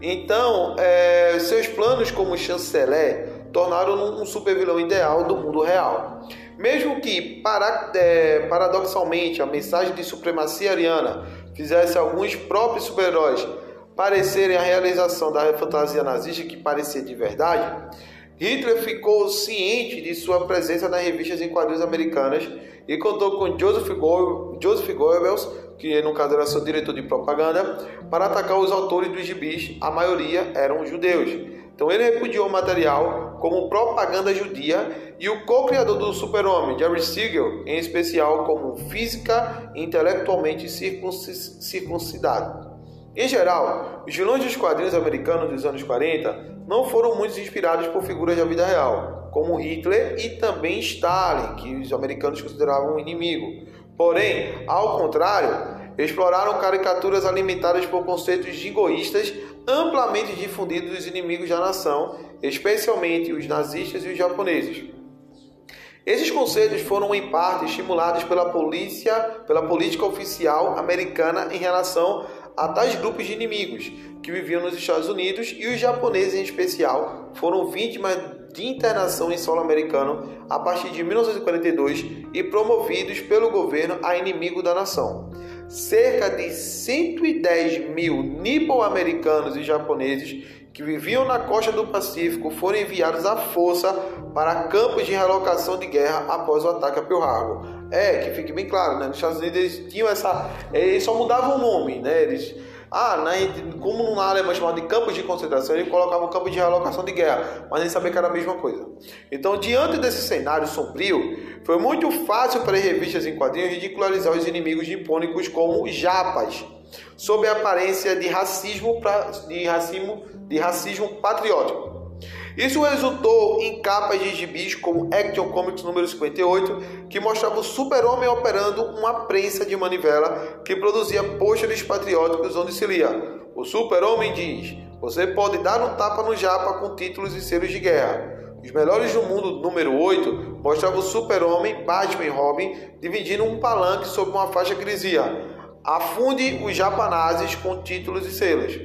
Então, é, seus planos como chanceler tornaram-no um supervilão ideal do mundo real. Mesmo que, para, é, paradoxalmente, a mensagem de supremacia ariana fizesse alguns próprios super-heróis parecerem a realização da fantasia nazista que parecia de verdade, Hitler ficou ciente de sua presença nas revistas em quadrinhos americanas e contou com Joseph, Go Joseph Goebbels, que no caso era seu diretor de propaganda, para atacar os autores dos gibis, a maioria eram judeus. Então ele repudiou o material como propaganda judia e o co-criador do Super-Homem, Jerry Siegel, em especial como física e intelectualmente circuncidado. Em geral, os vilões dos quadrinhos americanos dos anos 40 não foram muito inspirados por figuras da vida real, como Hitler e também Stalin, que os americanos consideravam um inimigo. Porém, ao contrário, exploraram caricaturas alimentadas por conceitos jingoístas amplamente difundidos dos inimigos da nação, especialmente os nazistas e os japoneses. Esses conceitos foram em parte estimulados pela polícia, pela política oficial americana em relação a tais grupos de inimigos que viviam nos Estados Unidos e os japoneses em especial foram vítimas de internação em solo americano a partir de 1942 e promovidos pelo governo a inimigo da nação cerca de 110 mil nipo-americanos e japoneses que viviam na costa do Pacífico foram enviados à força para campos de relocação de guerra após o ataque a Pearl Harbor. É, que fique bem claro, né? Nos Estados Unidos eles tinham essa. Eles só mudavam o nome, né? Eles ah, né, como na Alemanha chamado de campos de concentração, ele colocava o campo de realocação de guerra, mas nem sabia que era a mesma coisa. Então, diante desse cenário sombrio, foi muito fácil para as revistas em quadrinhos ridicularizar os inimigos nipônicos como japas, sob a aparência de racismo, de racismo, de racismo patriótico. Isso resultou em capas de gibis como Action Comics número 58, que mostrava o super-homem operando uma prensa de manivela que produzia pôsteres patrióticos onde se lia O super-homem diz, você pode dar um tapa no japa com títulos e selos de guerra. Os Melhores do Mundo número 8 mostrava o super-homem, Batman e Robin dividindo um palanque sob uma faixa que dizia Afunde os japanazes com títulos e selos.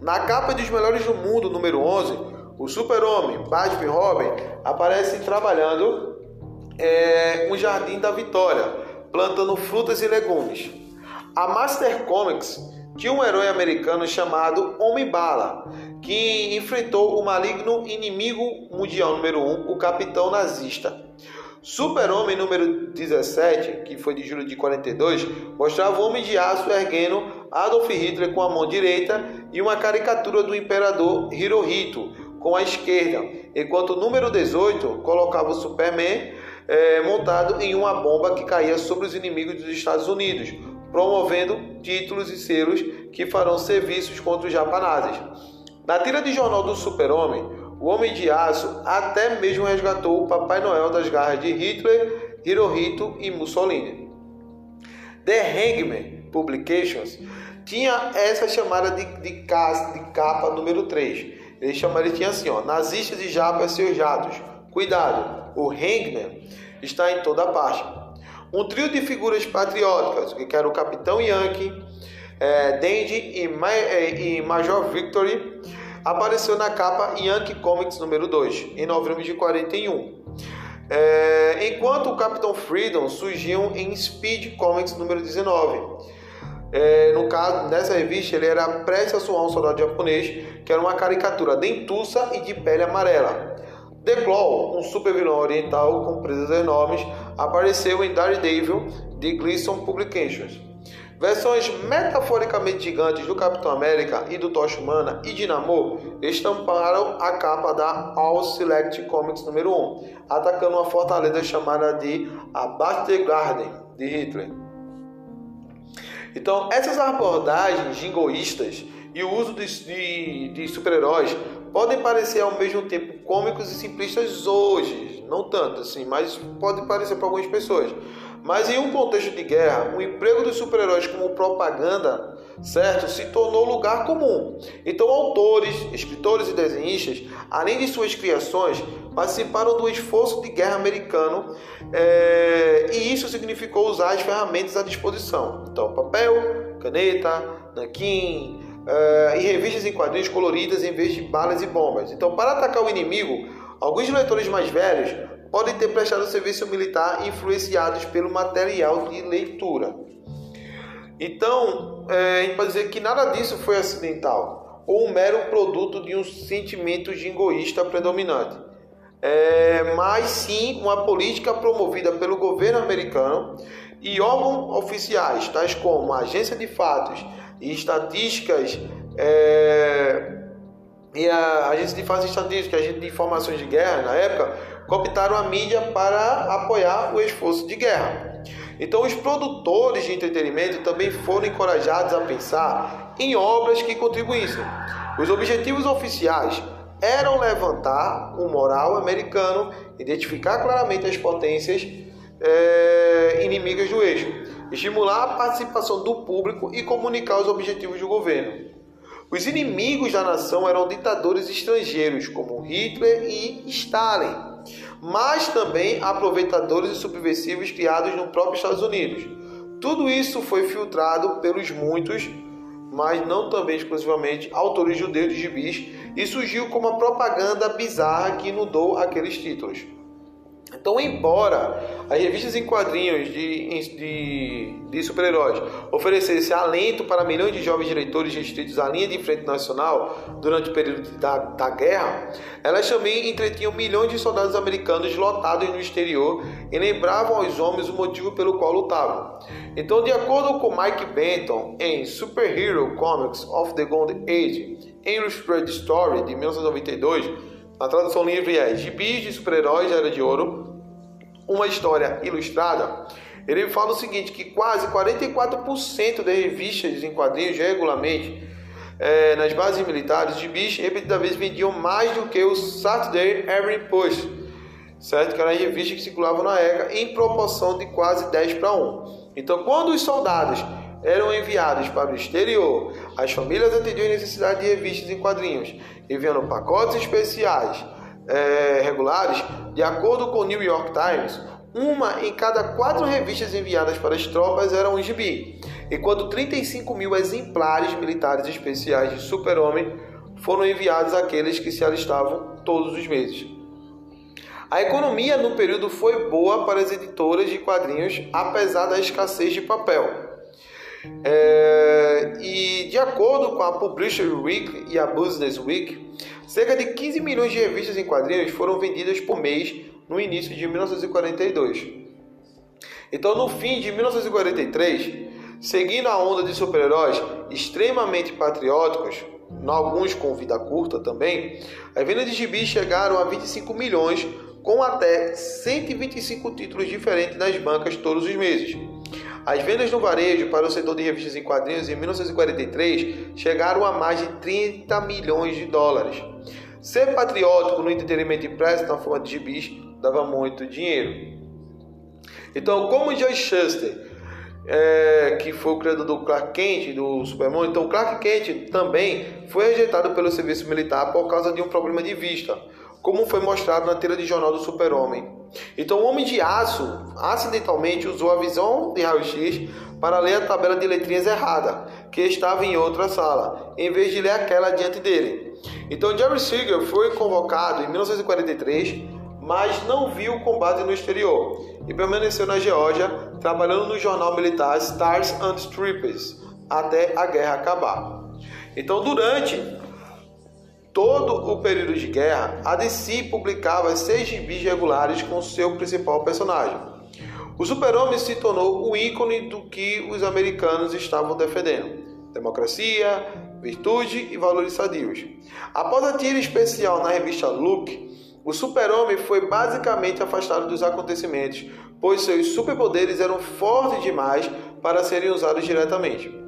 Na capa dos Melhores do Mundo número 11, o super-homem, Batman Robin, aparecem trabalhando é, um jardim da Vitória, plantando frutas e legumes. A Master Comics tinha um herói americano chamado Homem-Bala, que enfrentou o maligno inimigo mundial número 1, um, o capitão nazista. Super-Homem número 17, que foi de julho de 42, mostrava o Homem de Aço erguendo Adolf Hitler com a mão direita e uma caricatura do imperador Hirohito, com a esquerda, enquanto o número 18 colocava o Superman é, montado em uma bomba que caía sobre os inimigos dos Estados Unidos, promovendo títulos e selos que farão serviços contra os japoneses. Na tira de jornal do Super-Homem, o Homem de Aço até mesmo resgatou o Papai Noel das garras de Hitler, Hirohito e Mussolini. The Hangman Publications tinha essa chamada de, de, de capa número 3, ele chama ele tinha assim, ó, nazistas e japas seus jatos. Cuidado, o Hangman está em toda parte. Um trio de figuras patrióticas, que era o Capitão Yankee, é, Dandy e, Ma é, e Major Victory apareceu na capa Yankee Comics número 2, em novembro de 41. É, enquanto o Capitão Freedom surgiu em Speed Comics número 19. É, no caso, nessa revista, ele era prestes a soar um soldado japonês, que era uma caricatura dentuça e de pele amarela. The Claw, um super vilão oriental com presas enormes, apareceu em Daredevil de Gleason Publications. Versões metaforicamente gigantes do Capitão América e do Tocha Humana e Dinamo estamparam a capa da All Select Comics número 1, atacando uma fortaleza chamada de Garden de Hitler. Então, essas abordagens jingoístas e o uso de, de, de super-heróis podem parecer ao mesmo tempo cômicos e simplistas hoje, não tanto assim, mas pode parecer para algumas pessoas. Mas em um contexto de guerra, o emprego dos super-heróis como propaganda, certo, se tornou lugar comum. Então, autores, escritores e desenhistas, além de suas criações, participaram do esforço de guerra americano é, e isso significou usar as ferramentas à disposição. Então, papel, caneta, nanquim, uh, e revistas em quadrinhos coloridas em vez de balas e bombas. Então, para atacar o inimigo, alguns leitores mais velhos podem ter prestado serviço militar influenciados pelo material de leitura. Então, é, a gente pode dizer que nada disso foi acidental ou um mero produto de um sentimento jingoísta predominante, é, mas sim uma política promovida pelo governo americano e órgãos oficiais, tais como a Agência de Fatos e estatísticas é, e a agência de fatos estatísticas, a agência de informações de guerra na época, cooptaram a mídia para apoiar o esforço de guerra. Então, os produtores de entretenimento também foram encorajados a pensar em obras que contribuíssem. Os objetivos oficiais eram levantar o moral americano, identificar claramente as potências é, inimigas do eixo, estimular a participação do público e comunicar os objetivos do governo. Os inimigos da nação eram ditadores estrangeiros como Hitler e Stalin, mas também aproveitadores e subversivos criados no próprio Estados Unidos. Tudo isso foi filtrado pelos muitos, mas não também exclusivamente, autores judeus de gibis e surgiu como uma propaganda bizarra que inundou aqueles títulos. Então, embora as revistas em quadrinhos de, de, de super-heróis oferecessem alento para milhões de jovens leitores restritos à linha de frente nacional durante o período da, da guerra, elas também entretinham milhões de soldados americanos lotados no exterior e lembravam aos homens o motivo pelo qual lutavam. Então, de acordo com Mike Benton em Superhero Comics of the Golden Age, Illustrated Story de 1992, a tradução livre é Gibis de Super-Heróis Era de Ouro, uma história ilustrada. Ele fala o seguinte, que quase 44% das revistas em quadrinhos regularmente é, nas bases militares, gibis repetidamente vendiam mais do que o Saturday Evening Post, certo? Que era a revista que circulava na época em proporção de quase 10 para 1. Então, quando os soldados eram enviados para o exterior. As famílias atendiam a necessidade de revistas em quadrinhos, enviando pacotes especiais é, regulares. De acordo com o New York Times, uma em cada quatro revistas enviadas para as tropas era um gibi, enquanto 35 mil exemplares militares especiais de Super-Homem foram enviados àqueles que se alistavam todos os meses. A economia no período foi boa para as editoras de quadrinhos, apesar da escassez de papel. É, e de acordo com a Publisher Week e a Business Week, cerca de 15 milhões de revistas em quadrinhos foram vendidas por mês no início de 1942. Então, no fim de 1943, seguindo a onda de super-heróis extremamente patrióticos, alguns com vida curta também, as vendas de gibis chegaram a 25 milhões, com até 125 títulos diferentes nas bancas todos os meses. As vendas no varejo para o setor de revistas em quadrinhos em 1943 chegaram a mais de 30 milhões de dólares. Ser patriótico no entretenimento impresso na forma de gibis dava muito dinheiro. Então, como Joe Shuster, é, que foi o criador do Clark Kent, do Superman, então Clark Kent também foi rejeitado pelo serviço militar por causa de um problema de vista, como foi mostrado na tira de jornal do Super-Homem Então, o Homem de Aço acidentalmente usou a visão de raio-x para ler a tabela de letrinhas errada, que estava em outra sala, em vez de ler aquela diante dele. Então, Jerry Siegel foi convocado em 1943, mas não viu o combate no exterior e permaneceu na Geórgia, trabalhando no jornal militar Stars and Stripes até a guerra acabar. Então, durante todo o período de guerra, a DC publicava seis gibis regulares com seu principal personagem. O super-homem se tornou o ícone do que os americanos estavam defendendo: democracia, virtude e valores sadios. Após a tira especial na revista Look, o super-homem foi basicamente afastado dos acontecimentos, pois seus superpoderes eram fortes demais para serem usados diretamente.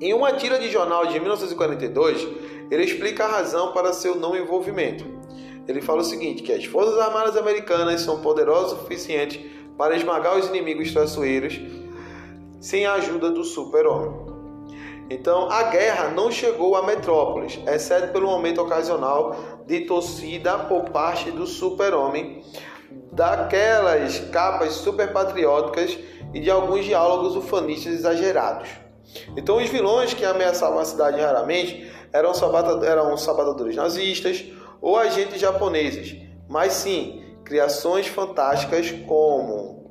Em uma tira de jornal de 1942, ele explica a razão para seu não envolvimento. Ele fala o seguinte, que as Forças Armadas Americanas são poderosas o suficiente para esmagar os inimigos traiçoeiros sem a ajuda do super-homem. Então, a guerra não chegou a Metrópolis, exceto pelo momento ocasional de torcida por parte do super-homem, daquelas capas super patrióticas e de alguns diálogos ufanistas exagerados. Então, os vilões que ameaçavam a cidade raramente eram, sabata, eram sabotadores nazistas ou agentes japoneses, mas sim criações fantásticas como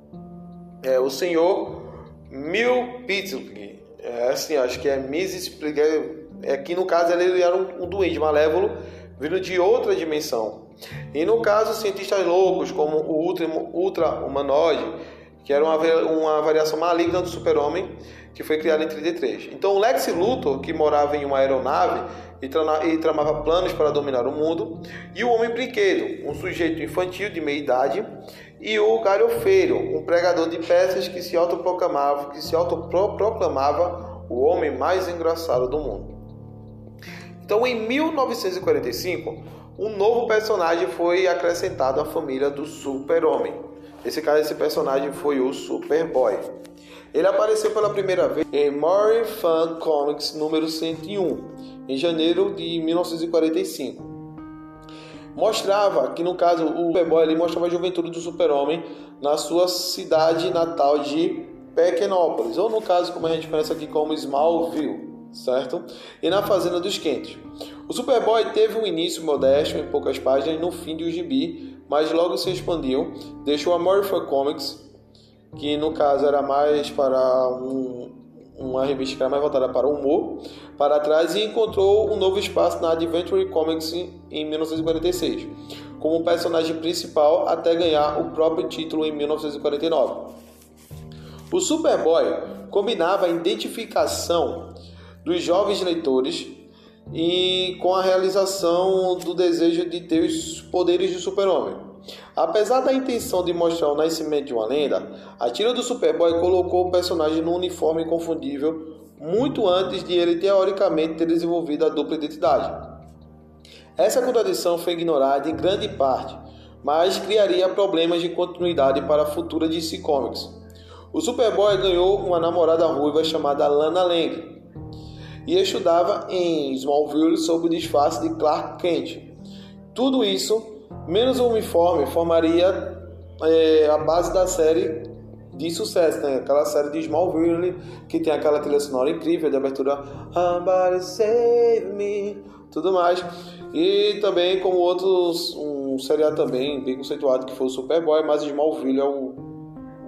é, o Senhor Milpitsky, é, assim, acho que é Mrs. É, aqui no caso ele era um, um duende malévolo vindo de outra dimensão. E no caso, cientistas loucos como o Ultra, Ultra que era uma, uma variação maligna do super-homem, que foi criado em 33. Então, Lex Luthor, que morava em uma aeronave e, e tramava planos para dominar o mundo, e o Homem Brinquedo, um sujeito infantil de meia idade, e o Galhofeiro, um pregador de peças que se autoproclamava, que se autoproclamava o homem mais engraçado do mundo. Então, em 1945, um novo personagem foi acrescentado à família do Super-Homem. Esse cara, esse personagem foi o Superboy. Ele apareceu pela primeira vez em More Fan Comics número 101, em janeiro de 1945. Mostrava que, no caso, o Superboy ele mostrava a juventude do super-homem na sua cidade natal de Pequenópolis, ou no caso, como a gente conhece aqui como Smallville, certo? E na Fazenda dos Quentes. O Superboy teve um início modesto, em poucas páginas, no fim de O Gibi, mas logo se expandiu, deixou a Morpha Comics que no caso era mais para um, uma revista que era mais voltada para o humor, para trás e encontrou um novo espaço na Adventure Comics em 1946, como personagem principal até ganhar o próprio título em 1949. O Superboy combinava a identificação dos jovens leitores e com a realização do desejo de ter os poderes do super-homem. Apesar da intenção de mostrar o nascimento de uma lenda, a tira do Superboy colocou o personagem num uniforme inconfundível muito antes de ele teoricamente ter desenvolvido a dupla identidade. Essa contradição foi ignorada em grande parte, mas criaria problemas de continuidade para a futura DC Comics. O Superboy ganhou uma namorada ruiva chamada Lana Lang e estudava em Smallville sob o disfarce de Clark Kent. Tudo isso menos o uniforme formaria é, a base da série de sucesso, né? Aquela série de Smallville que tem aquela trilha sonora incrível de abertura Somebody Save Me, tudo mais. E também como outros um seriado também bem conceituado que foi o Superboy, mas Smallville é o,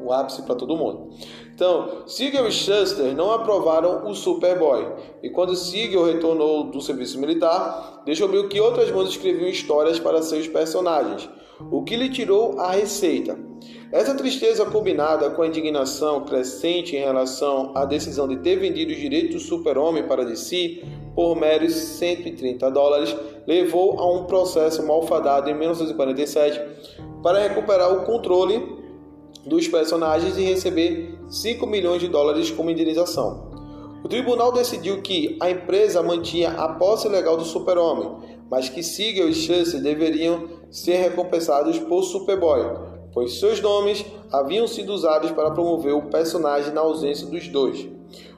o ápice para todo mundo. Então, Siegel e Shuster não aprovaram o Superboy. E quando Siegel retornou do serviço militar, descobriu que outras mãos escreviam histórias para seus personagens, o que lhe tirou a receita. Essa tristeza combinada com a indignação crescente em relação à decisão de ter vendido os direitos do super-homem para DC por meros 130 dólares levou a um processo malfadado em 1947 para recuperar o controle dos personagens e receber 5 milhões de dólares como indenização. O tribunal decidiu que a empresa mantinha a posse legal do Super-Homem, mas que Siegel e Chance deveriam ser recompensados por Superboy, pois seus nomes haviam sido usados para promover o personagem na ausência dos dois.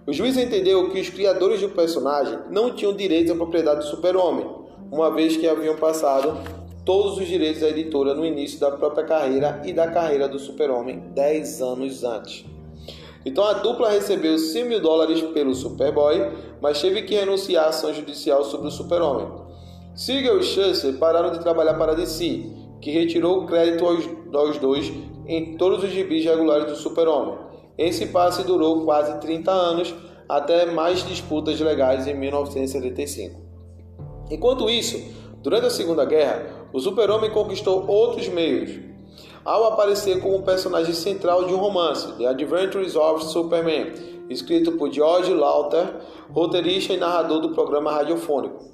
O juiz entendeu que os criadores do personagem não tinham direito à propriedade do Super-Homem, uma vez que haviam passado todos os direitos da editora no início da própria carreira e da carreira do Super-Homem 10 anos antes. Então a dupla recebeu 100 mil dólares pelo Superboy, mas teve que renunciar à ação judicial sobre o Super-Homem. Siegel e Schuster pararam de trabalhar para a DC, que retirou o crédito aos, aos dois em todos os gibis regulares do Super-Homem. Esse passe durou quase 30 anos, até mais disputas legais em 1975. Enquanto isso, durante a Segunda Guerra, o Super-Homem conquistou outros meios, ao aparecer como personagem central de um romance, The Adventures of Superman, escrito por George Lauter, roteirista e narrador do programa radiofônico.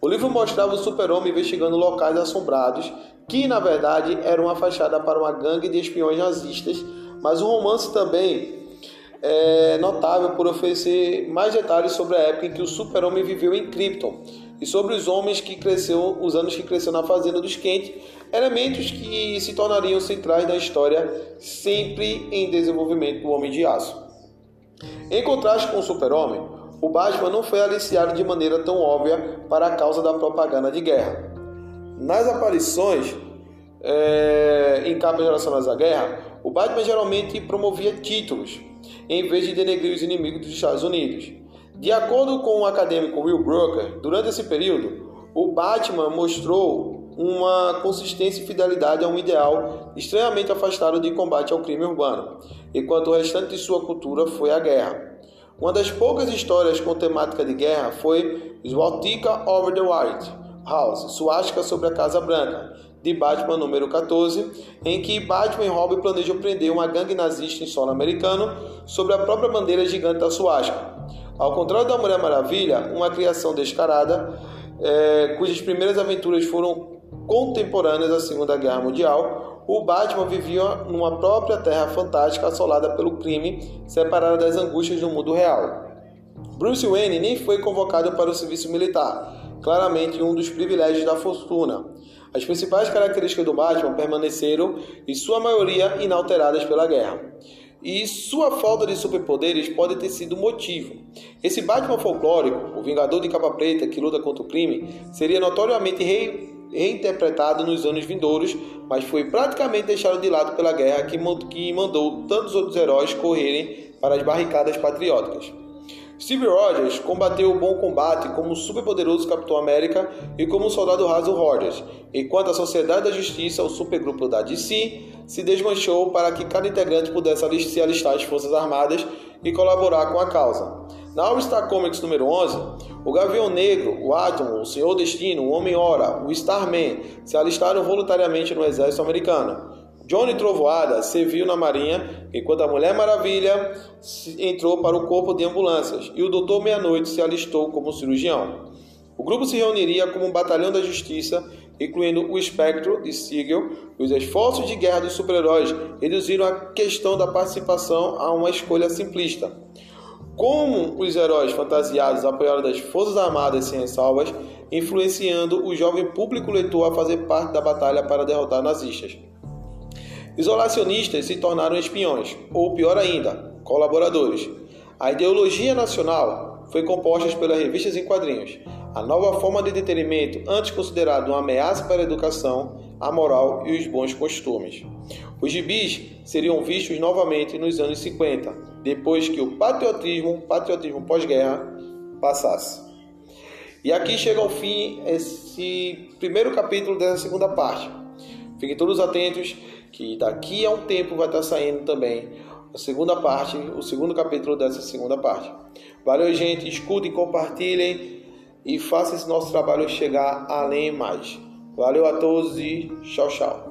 O livro mostrava o super-homem investigando locais assombrados, que na verdade eram uma fachada para uma gangue de espiões nazistas, mas o romance também é notável por oferecer mais detalhes sobre a época em que o super-homem viveu em Krypton e sobre os homens que cresceu, os anos que cresceu na fazenda dos Kent, elementos que se tornariam centrais da história, sempre em desenvolvimento do Homem de Aço. Em contraste com o Super-Homem, o Batman não foi aliciado de maneira tão óbvia para a causa da propaganda de guerra. Nas aparições é, em capas relacionadas à guerra, o Batman geralmente promovia títulos, em vez de denegrir os inimigos dos Estados Unidos. De acordo com o acadêmico Will Brooker, durante esse período, o Batman mostrou uma consistência e fidelidade a um ideal extremamente afastado de combate ao crime urbano, enquanto o restante de sua cultura foi a guerra. Uma das poucas histórias com temática de guerra foi Swastika Over the White House, Suástica sobre a Casa Branca, de Batman número 14, em que Batman e Robin planejam prender uma gangue nazista em solo americano sobre a própria bandeira gigante da suástica. Ao contrário da Mulher Maravilha, uma criação descarada, é, cujas primeiras aventuras foram contemporâneas à Segunda Guerra Mundial, o Batman vivia numa própria terra fantástica assolada pelo crime, separada das angústias do mundo real. Bruce Wayne nem foi convocado para o serviço militar, claramente um dos privilégios da fortuna. As principais características do Batman permaneceram, em sua maioria, inalteradas pela guerra. E sua falta de superpoderes pode ter sido motivo. Esse Batman folclórico, o Vingador de capa preta que luta contra o crime, seria notoriamente re reinterpretado nos anos vindouros, mas foi praticamente deixado de lado pela guerra que mandou tantos outros heróis correrem para as barricadas patrióticas. Steve Rogers combateu o bom combate como superpoderoso Capitão América e como soldado raso Rogers, enquanto a Sociedade da Justiça, o supergrupo da DC, se desmanchou para que cada integrante pudesse se alistar às Forças Armadas e colaborar com a causa. Na All Star Comics número 11, o Gavião Negro, o Atom, o Senhor Destino, o Homem-Hora, o Starman se alistaram voluntariamente no exército americano. Johnny Trovoada serviu na Marinha, enquanto a Mulher Maravilha entrou para o corpo de ambulâncias e o Doutor Meia-Noite se alistou como cirurgião. O grupo se reuniria como um batalhão da justiça, incluindo o espectro de Siegel. Os esforços de guerra dos super-heróis reduziram a questão da participação a uma escolha simplista. Como os heróis fantasiados apoiaram das Forças Armadas sem ressalvas, influenciando o jovem público leitor a fazer parte da batalha para derrotar nazistas. Isolacionistas se tornaram espiões, ou pior ainda, colaboradores. A ideologia nacional foi composta pelas revistas em quadrinhos, a nova forma de entretenimento antes considerada uma ameaça para a educação, a moral e os bons costumes. Os gibis seriam vistos novamente nos anos 50, depois que o patriotismo, patriotismo pós-guerra, passasse. E aqui chega ao fim esse primeiro capítulo dessa segunda parte. Fiquem todos atentos que daqui a um tempo vai estar saindo também a segunda parte, o segundo capítulo dessa segunda parte. Valeu, gente. Escutem, compartilhem e façam esse nosso trabalho chegar além mais. Valeu a todos e tchau, tchau.